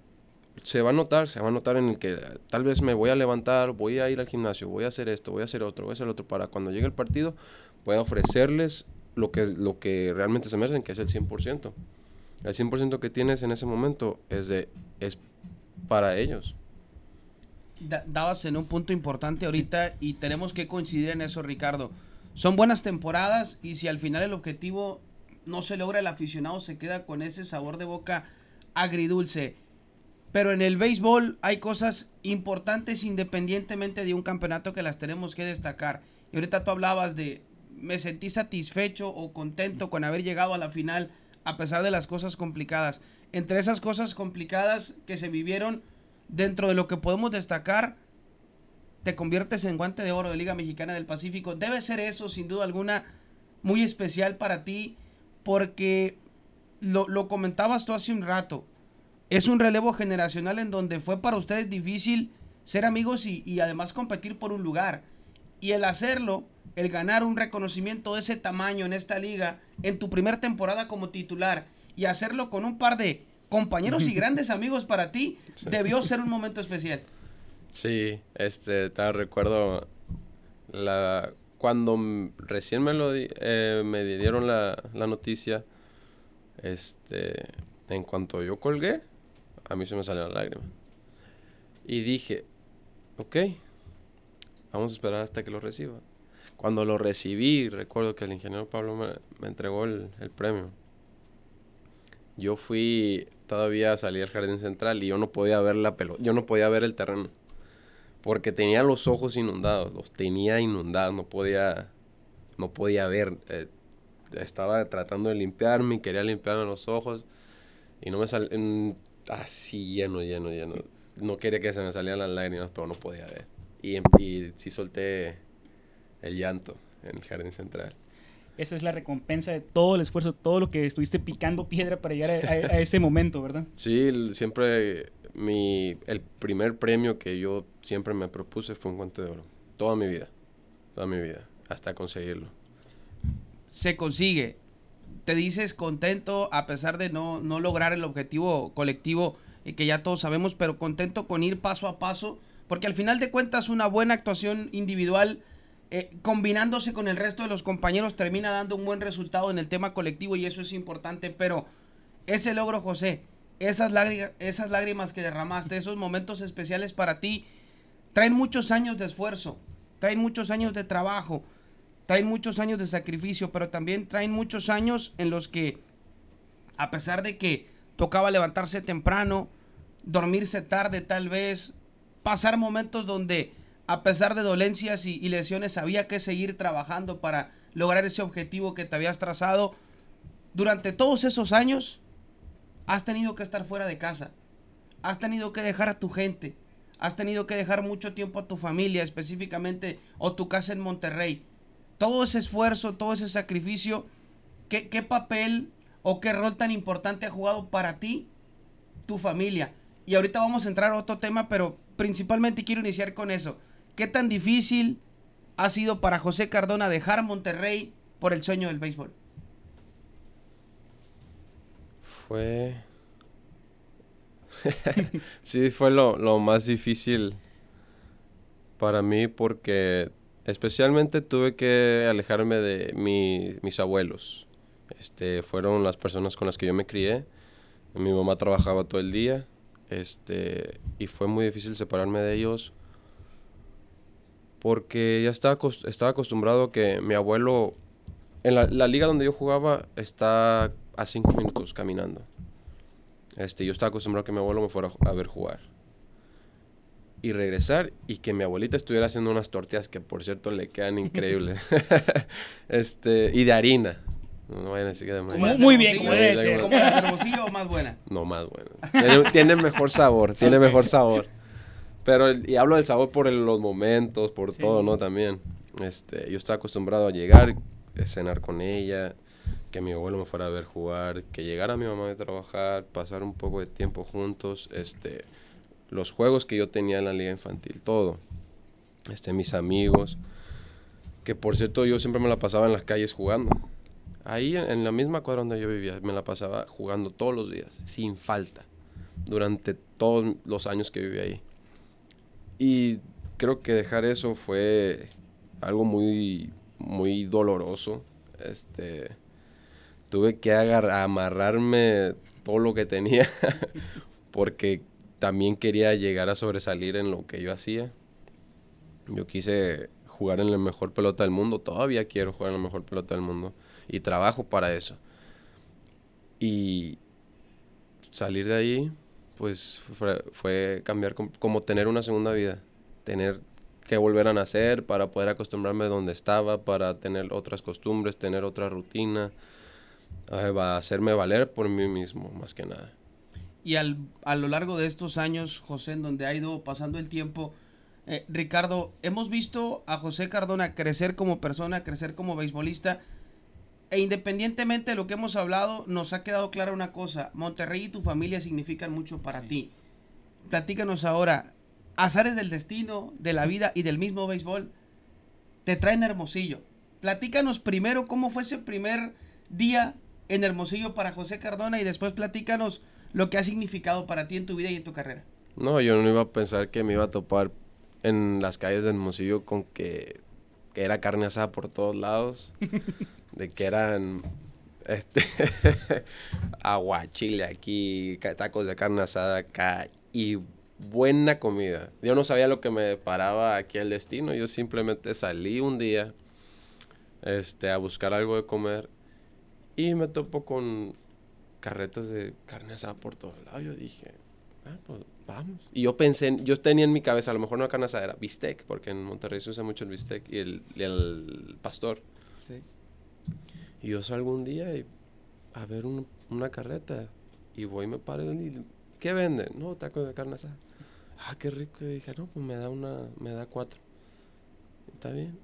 se va a notar, se va a notar en el que tal vez me voy a levantar, voy a ir al gimnasio, voy a hacer esto, voy a hacer otro, voy a hacer otro, para cuando llegue el partido pueda ofrecerles lo que, lo que realmente se merecen, que es el 100%. El 100% que tienes en ese momento es, de, es para ellos. Da- dabas en un punto importante ahorita y tenemos que coincidir en eso, Ricardo. Son buenas temporadas y si al final el objetivo no se logra, el aficionado se queda con ese sabor de boca agridulce. Pero en el béisbol hay cosas importantes independientemente de un campeonato que las tenemos que destacar. Y ahorita tú hablabas de me sentí satisfecho o contento con haber llegado a la final a pesar de las cosas complicadas. Entre esas cosas complicadas que se vivieron, dentro de lo que podemos destacar, te conviertes en guante de oro de Liga Mexicana del Pacífico. Debe ser eso, sin duda alguna, muy especial para ti, porque lo, lo comentabas tú hace un rato. Es un relevo generacional en donde fue para ustedes difícil ser amigos y, y además competir por un lugar. Y el hacerlo, el ganar un reconocimiento de ese tamaño en esta liga, en tu primera temporada como titular, y hacerlo con un par de compañeros y grandes amigos para ti, Sí. debió ser un momento especial. Sí, este, te recuerdo la, cuando recién me lo di- eh, me dieron la, la noticia, este, en cuanto yo colgué, a mí se me salió la lágrima. Y dije, ok, vamos a esperar hasta que lo reciba. Cuando lo recibí, recuerdo que el ingeniero Pablo me, me entregó el, el premio. Yo fui, todavía salí al jardín central y yo no podía ver la pelota, yo no podía ver el terreno. Porque tenía los ojos inundados, los tenía inundados, no podía, no podía ver. eh, estaba tratando de limpiarme, quería limpiarme los ojos y no me salía, así lleno, lleno, lleno. No quería que se me salieran las lágrimas, pero no podía ver. Y, y sí solté el llanto en el jardín central. Esa es la recompensa de todo el esfuerzo, todo lo que estuviste picando piedra para llegar a, a- a ese momento, ¿verdad? Sí, el- siempre mi, el primer premio que yo siempre me propuse fue un guante de oro. Toda mi vida, toda mi vida, hasta conseguirlo. se consigue. Te dices contento a pesar de no, no lograr el objetivo colectivo y que ya todos sabemos, pero contento con ir paso a paso, porque al final de cuentas una buena actuación individual eh, combinándose con el resto de los compañeros termina dando un buen resultado en el tema colectivo y eso es importante, pero ese logro, José, esas lágrimas, esas lágrimas que derramaste, esos momentos especiales para ti, traen muchos años de esfuerzo, traen muchos años de trabajo, traen muchos años de sacrificio, pero también traen muchos años en los que, a pesar de que tocaba levantarse temprano, dormirse tarde tal vez, pasar momentos donde a pesar de dolencias y, lesiones, había que seguir trabajando para lograr ese objetivo que te habías trazado. Durante todos esos años, has tenido que estar fuera de casa. Has tenido que dejar a tu gente. Has tenido que dejar mucho tiempo a tu familia, específicamente, o tu casa en Monterrey. Todo ese esfuerzo, todo ese sacrificio, ¿qué, qué papel o qué rol tan importante ha jugado para ti tu familia? Y ahorita vamos a entrar a otro tema, pero principalmente quiero iniciar con eso. ¿Qué tan difícil ha sido para José Cardona dejar Monterrey por el sueño del béisbol? Fue... sí, fue lo, más difícil para mí porque especialmente tuve que alejarme de mi- mis abuelos. Este, fueron las personas con las que yo me crié. Mi mamá trabajaba todo el día. Este, y fue muy difícil separarme de ellos porque ya estaba, estaba acostumbrado a que mi abuelo, en la, la liga donde yo jugaba, está a cinco minutos caminando. Este, yo estaba acostumbrado a que mi abuelo me fuera a ver jugar. Y regresar y que mi abuelita estuviera haciendo unas tortillas que por cierto le quedan increíbles. este, y de harina. No, no vayan a decir que de ¿Cómo maíz. las Muy bien, como debe ser. ¿Como las de Hermosillo o más buena? No, más. Tiene, tiene mejor sabor, tiene mejor sabor. Pero, el- y hablo del sabor por el- los momentos, por Sí. todo, ¿no? También. Este, yo estaba acostumbrado a llegar, eh, cenar con ella, que mi abuelo me fuera a ver jugar, que llegara mi mamá de trabajar, pasar un poco de tiempo juntos, este, los juegos que yo tenía en la liga infantil, todo. Este, mis amigos, que por cierto yo siempre me la pasaba en las calles jugando. Ahí en, en la misma cuadra donde yo vivía, me la pasaba jugando todos los días, sin falta, durante todos los años que viví ahí. Y creo que dejar eso fue algo muy, muy doloroso. Este, tuve que amarrarme todo lo que tenía porque también quería llegar a sobresalir en lo que yo hacía. Yo quise jugar en la mejor pelota del mundo, todavía quiero jugar en la mejor pelota del mundo y trabajo para eso. Y salir de ahí, pues fue, cambiar com- como tener una segunda vida, tener que volver a nacer para poder acostumbrarme donde estaba, para tener otras costumbres, tener otra rutina, a hacerme valer por mí mismo, más que nada. Y al, a lo largo de estos años, José, en donde ha ido pasando el tiempo, eh, Ricardo, hemos visto a José Cardona crecer como persona, crecer como beisbolista, e independientemente de lo que hemos hablado, nos ha quedado clara una cosa, Monterrey y tu familia significan mucho para ti. Platícanos ahora, azares del destino, de la vida y del mismo béisbol, te traen a Hermosillo. Platícanos primero cómo fue ese primer día en Hermosillo para José Cardona y después platícanos lo que ha significado para ti en tu vida y en tu carrera. No, yo no iba a pensar que me iba a topar en las calles de Hermosillo con que, que era carne asada por todos lados, de que eran este aguachile aquí, tacos de carne asada acá y buena comida. Yo no sabía lo que me paraba aquí el destino, yo simplemente salí un día este a buscar algo de comer y me topo con carretas de carne asada por todos lados. Yo dije, ah, pues vamos. Y yo pensé, en- yo tenía en mi cabeza, a lo mejor no carne asada, era bistec, porque en Monterrey se usa mucho el bistec y el, pastor. Y yo salgo un día y a ver un- una carreta y voy y me paro y ¿qué venden? No, tacos de carne asada. Ah, qué rico. Y dije, no, pues me da una, me da cuatro. Está bien.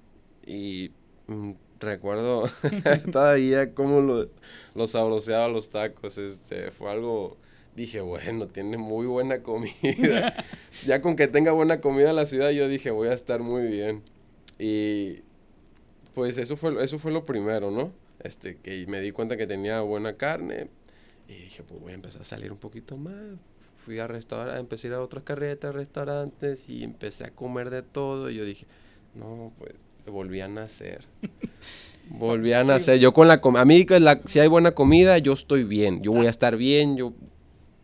Y mm, recuerdo todavía cómo lo, lo sabroseaba los tacos. Este, fue algo, dije, bueno, tiene muy buena comida. ya con que tenga buena comida en la ciudad, yo dije, voy a estar muy bien. Y pues eso fue, eso fue lo primero, ¿no? Este, que me di cuenta que tenía buena carne. Y dije, pues voy a empezar a salir un poquito más. Fui a restaurar, empecé a ir a otras carretas, restaurantes y empecé a comer de todo. Y yo dije, no, pues volví a nacer. volví a nacer. Yo con la comida, a mí la- si hay buena comida, yo estoy bien. Yo voy a estar bien, yo...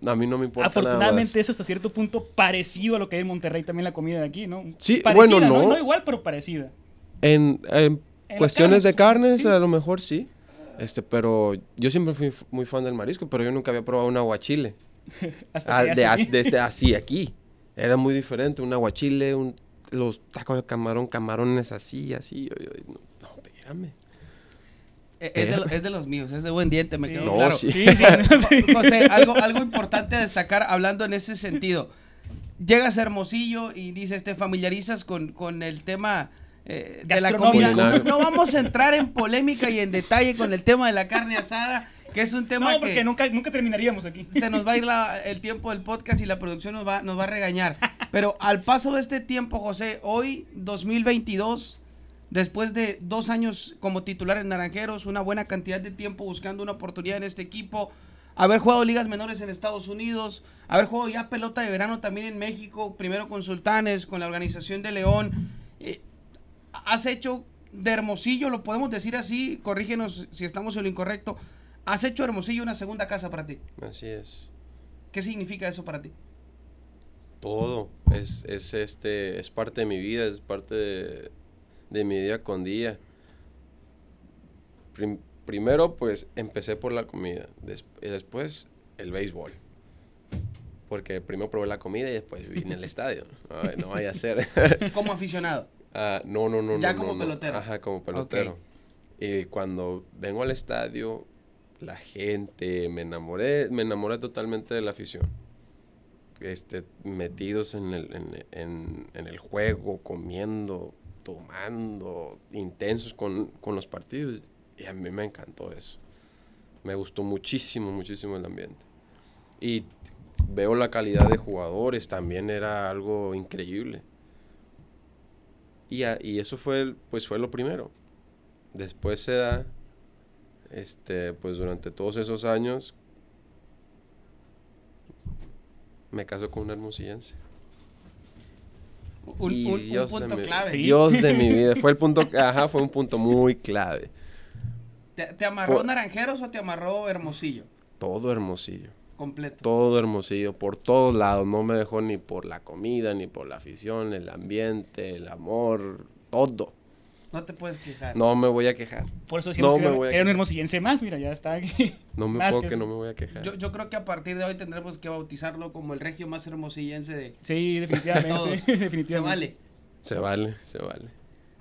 A mí no me importa nada más. Afortunadamente es hasta cierto punto parecido a lo que hay en Monterrey también la comida de aquí, ¿no? Sí, Parecida, bueno, no. No igual, pero parecida. En, en cuestiones de carnes, sí. a lo mejor sí. Este, pero yo siempre fui muy fan del marisco, pero yo nunca había probado un aguachile. Hasta Ah, de, llegaste as- aquí. de este, así aquí. Era muy diferente, un aguachile, un los tacos de camarón, camarones así, así. Yo, yo, no, no, espérame. Eh, Es de, es de los míos, es de buen diente, me Sí. quedó No, claro. sí. Sí, sí, sí. José, algo, algo importante a destacar hablando en ese sentido. Llegas a Hermosillo y dices, te familiarizas con, con el tema eh, de la comida. No, no vamos a entrar en polémica y en detalle con el tema de la carne asada, que es un tema No, porque que nunca, nunca terminaríamos aquí. se nos va a ir la- el tiempo del podcast y la producción nos va, nos va a regañar. Pero al paso de este tiempo, José, hoy 2022, después de dos años como titular en Naranjeros, una buena cantidad de tiempo buscando una oportunidad en este equipo, haber jugado ligas menores en Estados Unidos, haber jugado ya pelota de verano también en México, primero con Sultanes, con la organización de León. eh, has hecho de Hermosillo, lo podemos decir así, corrígenos si estamos en lo incorrecto, has hecho Hermosillo una segunda casa para ti. Así es. ¿Qué significa eso para ti? Todo. Es, es, este, es parte de mi vida, es parte de, de mi día con día. Prim- primero, pues, empecé por la comida. des- y después, el béisbol. Porque primero probé la comida y después vine al estadio. Ay, no vaya a ser. Como aficionado. Ah, no, no, no. Ya no, como no, no. pelotero. Ajá, como pelotero. Y cuando vengo al estadio, la gente, me enamoré, me enamoré totalmente de la afición. Este, metidos en el, en, en- en el juego, comiendo, tomando, intensos con, con los partidos. Y a mí me encantó eso. Me gustó muchísimo, muchísimo el ambiente. Y veo la calidad de jugadores, también era algo increíble. Y, y eso fue, pues fue lo primero. Después se da, este, pues durante todos esos años, me caso con una hermosillense. Un, Y un- un Dios de punto mi- clave. Sí. Dios de mi vida. Fue el punto, ajá, fue un punto muy clave. ¿Te, te amarró Por- Naranjeros o te amarró Hermosillo? Todo hermosillo. Completo. Todo hermosillo, por todos lados. No me dejó ni por la comida, ni por la afición, el ambiente, el amor, todo. No te puedes quejar. No me voy a quejar. Por eso decimos No que era, un hermosillense más, mira, ya está aquí. No me Más puedo que no me voy a quejar. Yo, yo creo que a partir de hoy tendremos que bautizarlo como el regio más hermosillense de... Sí, definitivamente. Todos. definitivamente. Se vale. Se vale, se vale.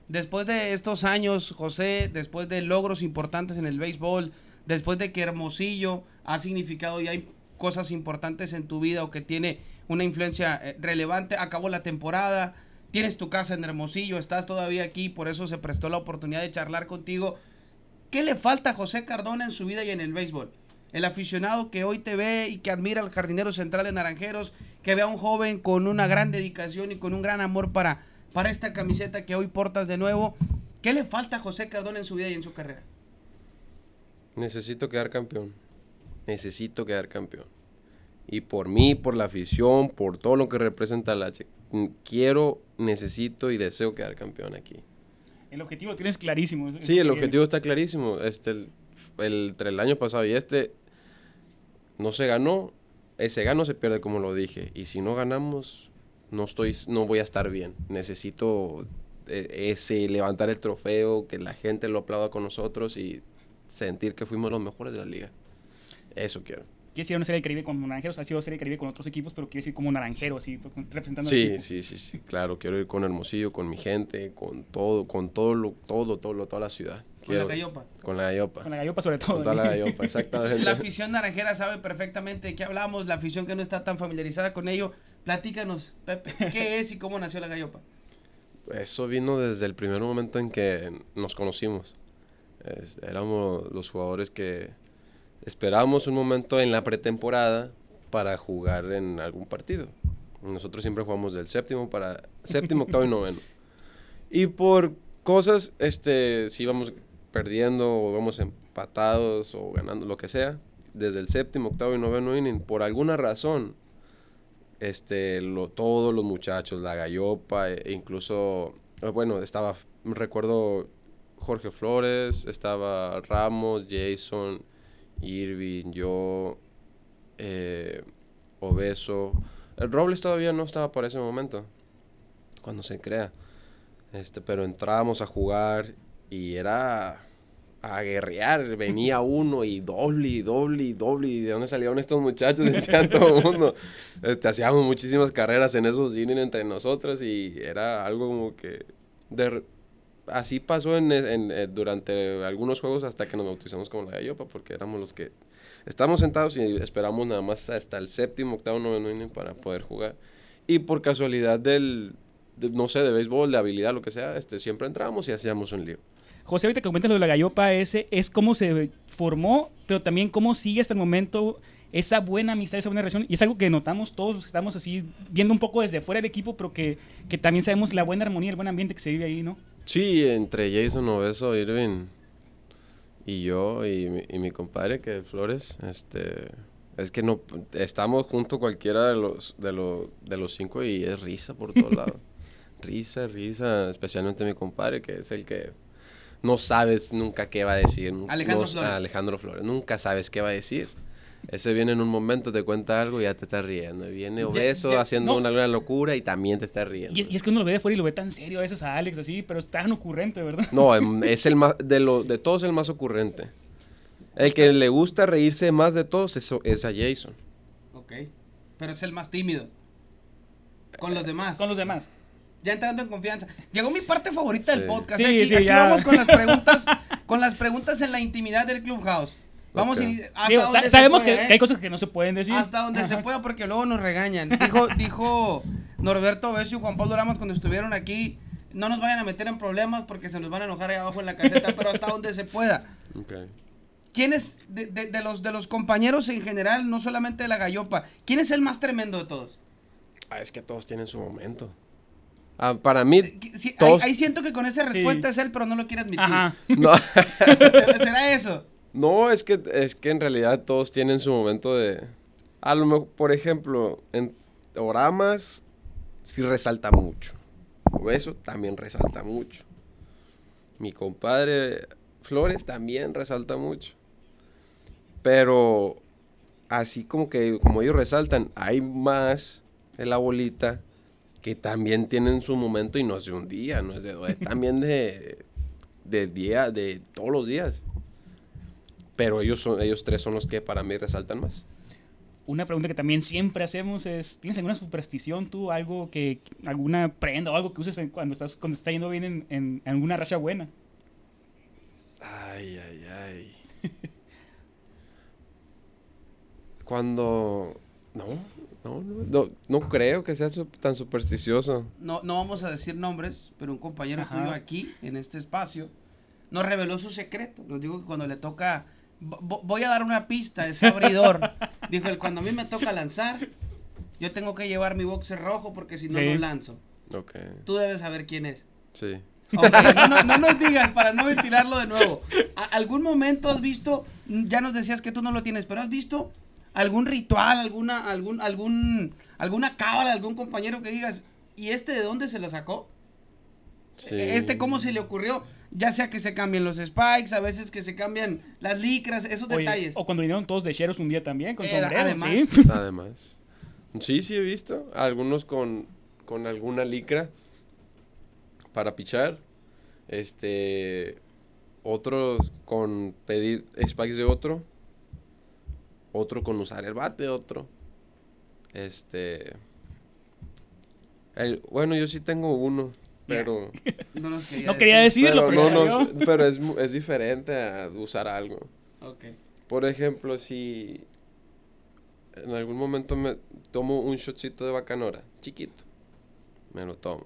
Después de estos años, José, después de logros importantes en el béisbol, después de que Hermosillo ha significado ya im- cosas importantes en tu vida o que tiene una influencia eh, relevante, acabó la temporada, tienes tu casa en Hermosillo, estás todavía aquí, por eso se prestó la oportunidad de charlar contigo. ¿Qué le falta a José Cardona en su vida y en el béisbol? El aficionado que hoy te ve y que admira al jardinero central de Naranjeros, que ve a un joven con una gran dedicación y con un gran amor para, para esta camiseta que hoy portas de nuevo. ¿Qué le falta a José Cardona en su vida y en su carrera? Necesito quedar campeón. Necesito quedar campeón. Y por mí, por la afición, por todo lo que representa la H, mm, quiero, necesito y deseo quedar campeón aquí. El objetivo tienes clarísimo. Sí, el objetivo está clarísimo. Este, el, el- entre el año pasado y este no se ganó. Ese gano se pierde, como lo dije. Y si no ganamos, no estoy, no voy a estar bien. Necesito eh, ese levantar el trofeo, que la gente lo aplauda con nosotros y sentir que fuimos los mejores de la liga. Eso quiero. Quieres ir a una serie del Caribe con Naranjeros, has sido serie del Caribe con otros equipos, pero quieres ir como naranjero, así, pues, representando al Sí, equipo. sí, sí, sí, claro. Quiero ir con Hermosillo, con mi gente, con todo, con todo, lo, todo, todo, lo- toda la ciudad. Con la gallopa. Con la gallopa. Con la gallopa sobre todo. Con toda la gallopa, exactamente. La afición naranjera sabe perfectamente de qué hablamos, la afición que no está tan familiarizada con ello. Platícanos, Pepe, ¿qué es y cómo nació la gallopa? Eso vino desde el primer momento en que nos conocimos. Es- éramos los jugadores que esperábamos un momento en la pretemporada para jugar en algún partido. Nosotros siempre jugamos del séptimo para séptimo, octavo y noveno. Y por cosas, este, si íbamos perdiendo o íbamos empatados o ganando lo que sea, desde el séptimo, octavo y noveno inning, por alguna razón, este, lo, todos los muchachos, la gallopa, e incluso, eh, bueno, estaba, recuerdo Jorge Flores, estaba Ramos, Jason, Irving, yo, eh, Obeso. El Robles todavía no estaba por ese momento, cuando se crea. Este, pero entrábamos a jugar y era a guerrear. Venía uno y doble y doble y doble. ¿Y de dónde salieron estos muchachos? Decían todo el mundo. Este, hacíamos muchísimas carreras en esos cines entre nosotros y era algo como que... de así pasó en, en- eh, durante algunos juegos hasta que nos bautizamos como la Gallopa, porque éramos los que estábamos sentados y esperamos nada más hasta el séptimo, octavo, noveno inning para poder jugar. Y por casualidad del, de- no sé, de béisbol, de habilidad, lo que sea, este, siempre entrábamos y hacíamos un lío. José, ahorita que comentas lo de la gallopa, ese es cómo se formó, pero también cómo sigue hasta el momento esa buena amistad, esa buena relación. Y es algo que notamos todos los que estamos así viendo un poco desde fuera del equipo, pero que, que también sabemos la buena armonía, el buen ambiente que se vive ahí, ¿no? Sí, entre Jason Obeso, Irving y yo y mi, y mi compadre que es Flores, este, es que no estamos junto cualquiera de los de los de los cinco y es risa por todos lados. risa, risa, especialmente mi compadre que es el que no sabes nunca qué va a decir. Alejandro no- Flores. Alejandro Flores, nunca sabes qué va a decir. Ese viene en un momento, te cuenta algo y ya te está riendo. Viene obeso ya- haciendo no. una, una locura y también te está riendo. Y, es- y es que uno lo ve de fuera y lo ve tan serio a veces a Alex así, pero es tan ocurrente, ¿verdad? No, em, es el más, de, lo, de todos el más ocurrente. El que le gusta reírse más de todos es, es a Jason. Ok. Pero es el más tímido. Con los demás. Con los demás. Ya entrando en confianza. Llegó mi parte favorita Sí. del podcast. Sí, aquí sí, aquí ya. vamos con las preguntas, con las preguntas en la intimidad del clubhouse. Vamos Ok. a iniciar- hasta Digo, se sabemos pueda, que, ¿eh? que hay cosas que no se pueden decir. Hasta donde se Ajá. pueda porque luego nos regañan. Dijo, dijo Norberto Besio y Juan Pablo Ramas cuando estuvieron aquí, no nos vayan a meter en problemas porque se nos van a enojar ahí abajo en la caseta, pero hasta donde se pueda. ¿Quién es de, de- de los, de los compañeros en general, no solamente de la gallopa, quién es el más tremendo de todos? Ah, es que todos tienen su momento. Ah, para mí, Sí, ahí, todos... ahí siento que con esa Sí. respuesta es él, pero no lo quiere admitir. Ajá. No, ¿Será, será eso? No, es que, es que en realidad todos tienen su momento de... A lo mejor, por ejemplo, en Oramas sí resalta mucho. Eso también resalta mucho. Mi compadre Flores también resalta mucho. Pero así como que como ellos resaltan, hay más en la bolita que también tienen su momento y no es de un día, no es de dos, es también de, de día, de todos los días. Pero ellos son, ellos tres son los que para mí resaltan más. Una pregunta que también siempre hacemos es, ¿tienes alguna superstición tú? Algo que, alguna prenda o algo que uses en- cuando estás, cuando está yendo bien en, en alguna racha buena? Ay, ay, ay. Cuando... No, no, no, no, no creo que sea su- tan supersticioso. No, no vamos a decir nombres, pero un compañero Ajá. tuyo aquí, en este espacio, nos reveló su secreto. Nos dijo que cuando le toca, voy a dar una pista, ese abridor. dijo él, cuando a mí me toca lanzar, yo tengo que llevar mi boxer rojo porque si no, Sí. no lanzo. Ok, Tú debes saber quién es. sí. Ok, no, no- no nos digas para no ventilarlo de nuevo. ¿A- ¿Algún momento has visto, ya nos decías que tú no lo tienes, pero has visto algún ritual, alguna, algún, algún, alguna cábala, algún compañero que digas, ¿y este de dónde se lo sacó? sí. Este cómo se le ocurrió, ya sea que se cambien los spikes, a veces que se cambian las licras, esos Oye, detalles. o cuando vinieron todos de cheros un día también, con Eh, sombrero, además. ¿sí? Además. Sí, sí he visto. Algunos con, con alguna licra para pichar. Este. Otros con pedir spikes de otro. Otro con usar el bate de otro. Este. el- bueno, yo sí tengo uno. Pero. no nos quería No quería decir. decirlo, pero pero, no, ya no, salió. pero es, mu- es diferente a usar algo. Por ejemplo, si en algún momento me tomo un shotcito de bacanora, chiquito, me lo tomo.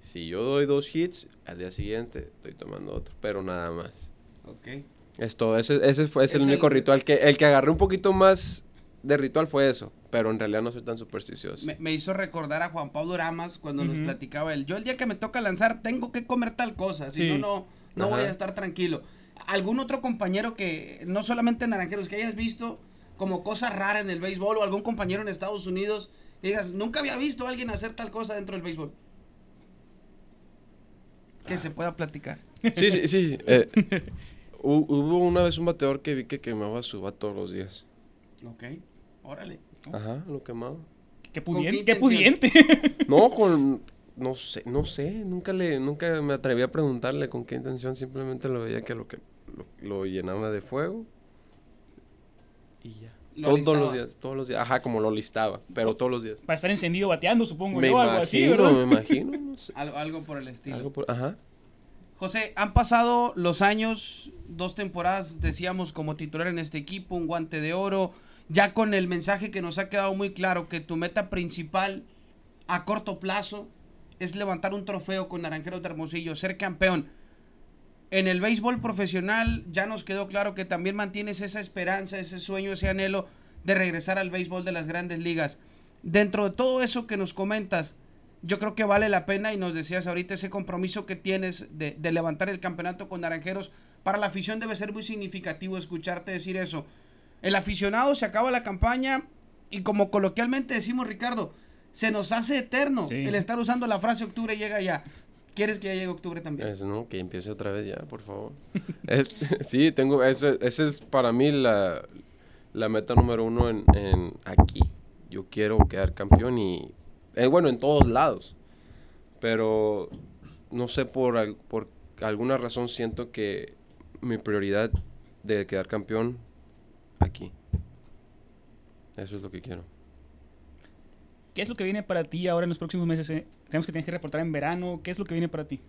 Si yo doy dos hits, al día siguiente estoy tomando otro, pero nada más. Ok. Esto, ese, ese fue es el Es único el- ritual que, el que agarré un poquito más de ritual fue eso, pero en realidad no soy tan supersticioso. Me, me hizo recordar a Juan Pablo Ramas cuando nos platicaba él. Yo el día que me toca lanzar tengo que comer tal cosa, si no, no, no Ajá. voy a estar tranquilo. ¿Algún otro compañero que, no solamente en Naranjeros, que hayas visto como cosa rara en el béisbol o algún compañero en Estados Unidos que digas, nunca había visto a alguien hacer tal cosa dentro del béisbol? Que se pueda platicar. Sí, sí, sí. eh, hu- hubo una vez un bateador que vi que quemaba su bat todos los días. Ok, órale. Ajá, lo quemaba. Qué ¿Con pudiente, qué qué pudiente. No, con. No sé, no sé. Nunca le, nunca me atreví a preguntarle con qué intención. Simplemente lo veía que lo que lo, lo llenaba de fuego y ya. Lo todos listaba. los días, todos los días. Ajá, como lo listaba, pero todos los días. Para estar encendido bateando, supongo Me yo, algo así, imagino, ¿verdad? me imagino. no sé. Algo, algo por el estilo. Algo por- ajá. José, han pasado los años, dos temporadas, decíamos, como titular en este equipo, un guante de oro, ya con el mensaje que nos ha quedado muy claro, que tu meta principal a corto plazo es levantar un trofeo con Naranjeros de Hermosillo, ser campeón. En el béisbol profesional ya nos quedó claro que también mantienes esa esperanza, ese sueño, ese anhelo de regresar al béisbol de las grandes ligas. Dentro de todo eso que nos comentas, yo creo que vale la pena y nos decías ahorita ese compromiso que tienes de, levantar el campeonato con Naranjeros. Para la afición debe ser muy significativo escucharte decir eso. El aficionado se acaba la campaña y como coloquialmente decimos Ricardo, se nos hace eterno Sí. el estar usando la frase octubre llega ya. ¿Quieres que ya llegue octubre también? Es, no, que empiece otra vez ya, por favor. Es- sí, tengo, ese, ese es para mí la, la meta número uno en, en aquí. Yo quiero quedar campeón y, eh, bueno, en todos lados. Pero no sé, por, por alguna razón siento que mi prioridad de quedar campeón aquí. Eso es lo que quiero. ¿Qué es lo que viene para ti ahora en los próximos meses? eh? Tenemos que tienes que reportar en verano. ¿Qué es lo que viene para ti?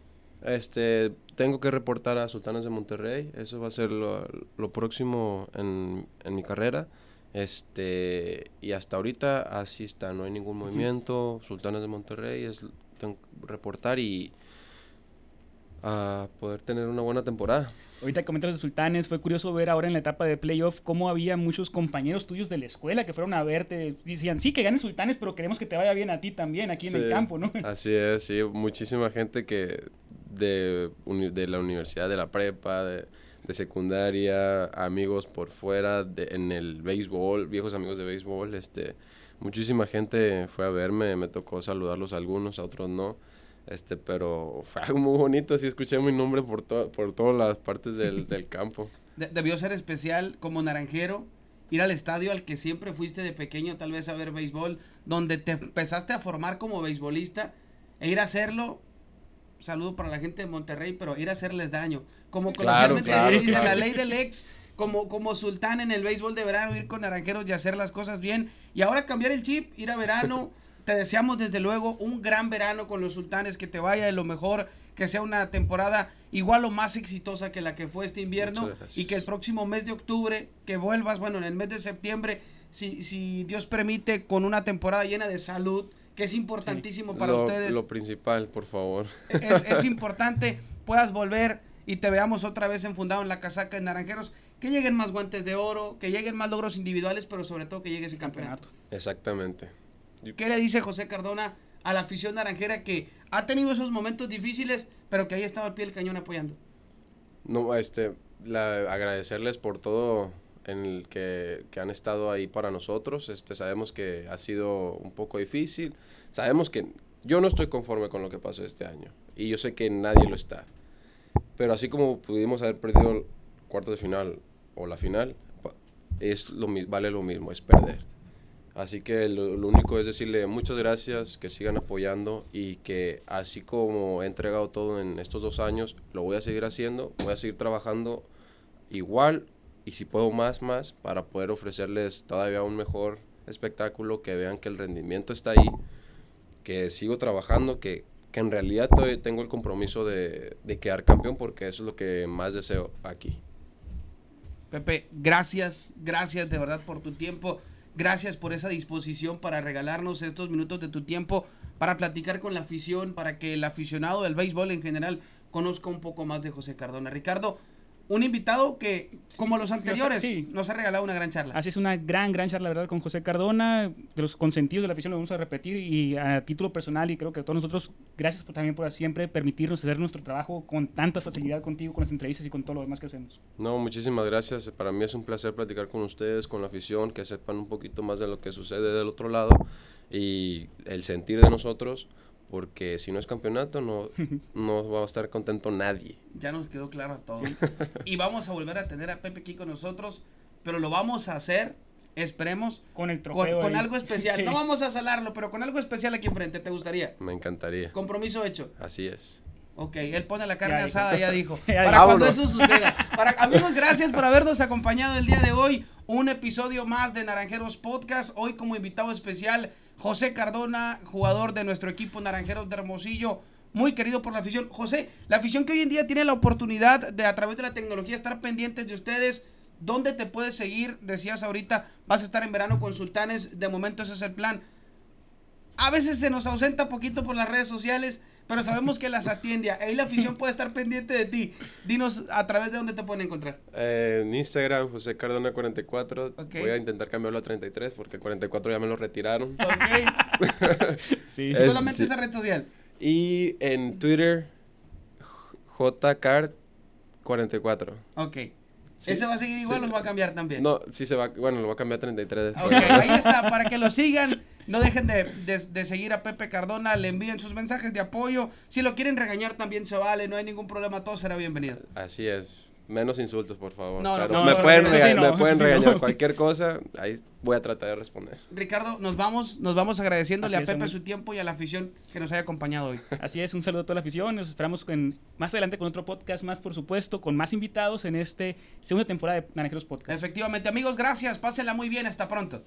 Este, tengo que reportar a Sultanes de Monterrey. Eso va a ser lo, lo próximo en, en mi carrera. Este, y hasta ahorita así está, no hay ningún movimiento. Sultanes de Monterrey es tengo que reportar y a poder tener una buena temporada. Ahorita comentas de Sultanes, fue curioso ver ahora en la etapa de playoff cómo había muchos compañeros tuyos de la escuela que fueron a verte. Decían, sí, que ganes Sultanes, pero queremos que te vaya bien a ti también aquí en el campo, ¿no? Así es, sí, muchísima gente que de, de la universidad, de la prepa, de, de secundaria, amigos por fuera, de, en el béisbol, viejos amigos de béisbol, este, muchísima gente fue a verme, me tocó saludarlos a algunos, a otros no, este, pero fue algo muy bonito, sí escuché mi nombre por, to- por todas las partes del, del campo. De- debió ser especial como naranjero ir al estadio al que siempre fuiste de pequeño tal vez a ver béisbol, donde te empezaste a formar como beisbolista e ir a hacerlo, saludo para la gente de Monterrey, pero ir a hacerles daño. Como Claro, coloquialmente claro, se dice, la ley del ex, como, como sultán en el béisbol de verano, ir con naranjeros y hacer las cosas bien. Y ahora cambiar el chip, ir a verano. Te deseamos desde luego un gran verano con los sultanes, que te vaya de lo mejor, que sea una temporada igual o más exitosa que la que fue este invierno y que el próximo mes de octubre, que vuelvas, bueno, en el mes de septiembre, si, si Dios permite, con una temporada llena de salud, que es importantísimo para lo, ustedes lo principal, por favor. es, es importante puedas volver y te veamos otra vez enfundado en la casaca de Naranjeros. Que lleguen más guantes de oro, que lleguen más logros individuales, pero sobre todo que llegue ese campeonato. Exactamente. ¿Qué le dice José Cardona a la afición naranjera que ha tenido esos momentos difíciles, pero que ahí estaba al pie del cañón apoyando? No, este, la- agradecerles por todo en el que, que han estado ahí para nosotros. Este, sabemos que ha sido un poco difícil. Sabemos que yo no estoy conforme con lo que pasó este año. Y yo sé que nadie lo está. Pero así como pudimos haber perdido el cuarto de final o la final, es lo, vale lo mismo, es perder. Así que lo, único es decirle muchas gracias, que sigan apoyando y que así como he entregado todo en estos dos años, lo voy a seguir haciendo, voy a seguir trabajando igual y si puedo más, más, para poder ofrecerles todavía un mejor espectáculo, que vean que el rendimiento está ahí, que sigo trabajando, que, que en realidad tengo el compromiso de, de quedar campeón porque eso es lo que más deseo aquí. Pepe, gracias, gracias de verdad por tu tiempo. Gracias por esa disposición para regalarnos estos minutos de tu tiempo para platicar con la afición, para que el aficionado del béisbol en general conozca un poco más de José Cardona. Ricardo, un invitado que, como los anteriores, sí. nos ha regalado una gran charla. Así es una gran, gran charla, la verdad, con José Cardona, de los consentidos de la afición, lo vamos a repetir, y a título personal, y creo que a todos nosotros, gracias por, también por siempre permitirnos hacer nuestro trabajo con tanta facilidad contigo, con las entrevistas y con todo lo demás que hacemos. No, muchísimas gracias. Para mí es un placer platicar con ustedes, con la afición, que sepan un poquito más de lo que sucede del otro lado y el sentir de nosotros, porque si no es campeonato no, no va a estar contento nadie. Ya nos quedó claro a todos. y vamos a volver a tener a Pepe aquí con nosotros, pero lo vamos a hacer, esperemos, Con el trofeo. con algo especial. Sí. No vamos a salarlo, pero con algo especial aquí enfrente, ¿te gustaría? Me encantaría. Compromiso hecho. Así es. Ok, él pone la carne Ya dijo. asada, ya dijo. Ya Para cuando eso suceda. Para, amigos, gracias por habernos acompañado el día de hoy. Un episodio más de Naranjeros Podcast. Hoy como invitado especial, José Cardona, jugador de nuestro equipo Naranjeros de Hermosillo. Muy querido por la afición. José, la afición que hoy en día tiene la oportunidad de a través de la tecnología estar pendientes de ustedes. ¿Dónde te puedes seguir? Decías ahorita, vas a estar en verano con Sultanes. De momento ese es el plan. A veces se nos ausenta poquito por las redes sociales, pero sabemos que las atiende. Ahí la afición puede estar pendiente de ti. Dinos a través de dónde te pueden encontrar. Eh, en Instagram, José Cardona 44. Ok. Voy a intentar cambiarlo a 33 porque el 44 ya me lo retiraron. Ok. Sí. Es- Solamente sí. esa red social. Y en Twitter, JCard44. Ok. Sí, ¿Ese va a seguir igual sí. o los va a cambiar también? No, sí se va, bueno, lo voy a cambiar a 33 Ok, ahí está, para que lo sigan. No dejen de, de- de seguir a Pepe Cardona, le envíen sus mensajes de apoyo. Si lo quieren regañar también se vale, no hay ningún problema, todo será bienvenido. Así es. Menos insultos, por favor. No, no, no, me no, pueden, eso sí rega- no, me pueden regañar no. cualquier cosa. Ahí voy a tratar de responder. Ricardo, nos vamos, nos vamos agradeciéndole Así a Pepe su tiempo y a la afición que nos haya acompañado hoy. Así es, un saludo a toda la afición. Nos esperamos con, más adelante con otro podcast más, por supuesto, con más invitados en este segunda temporada de Naranjeros Podcast. Efectivamente, amigos, gracias, pásenla muy bien, hasta pronto.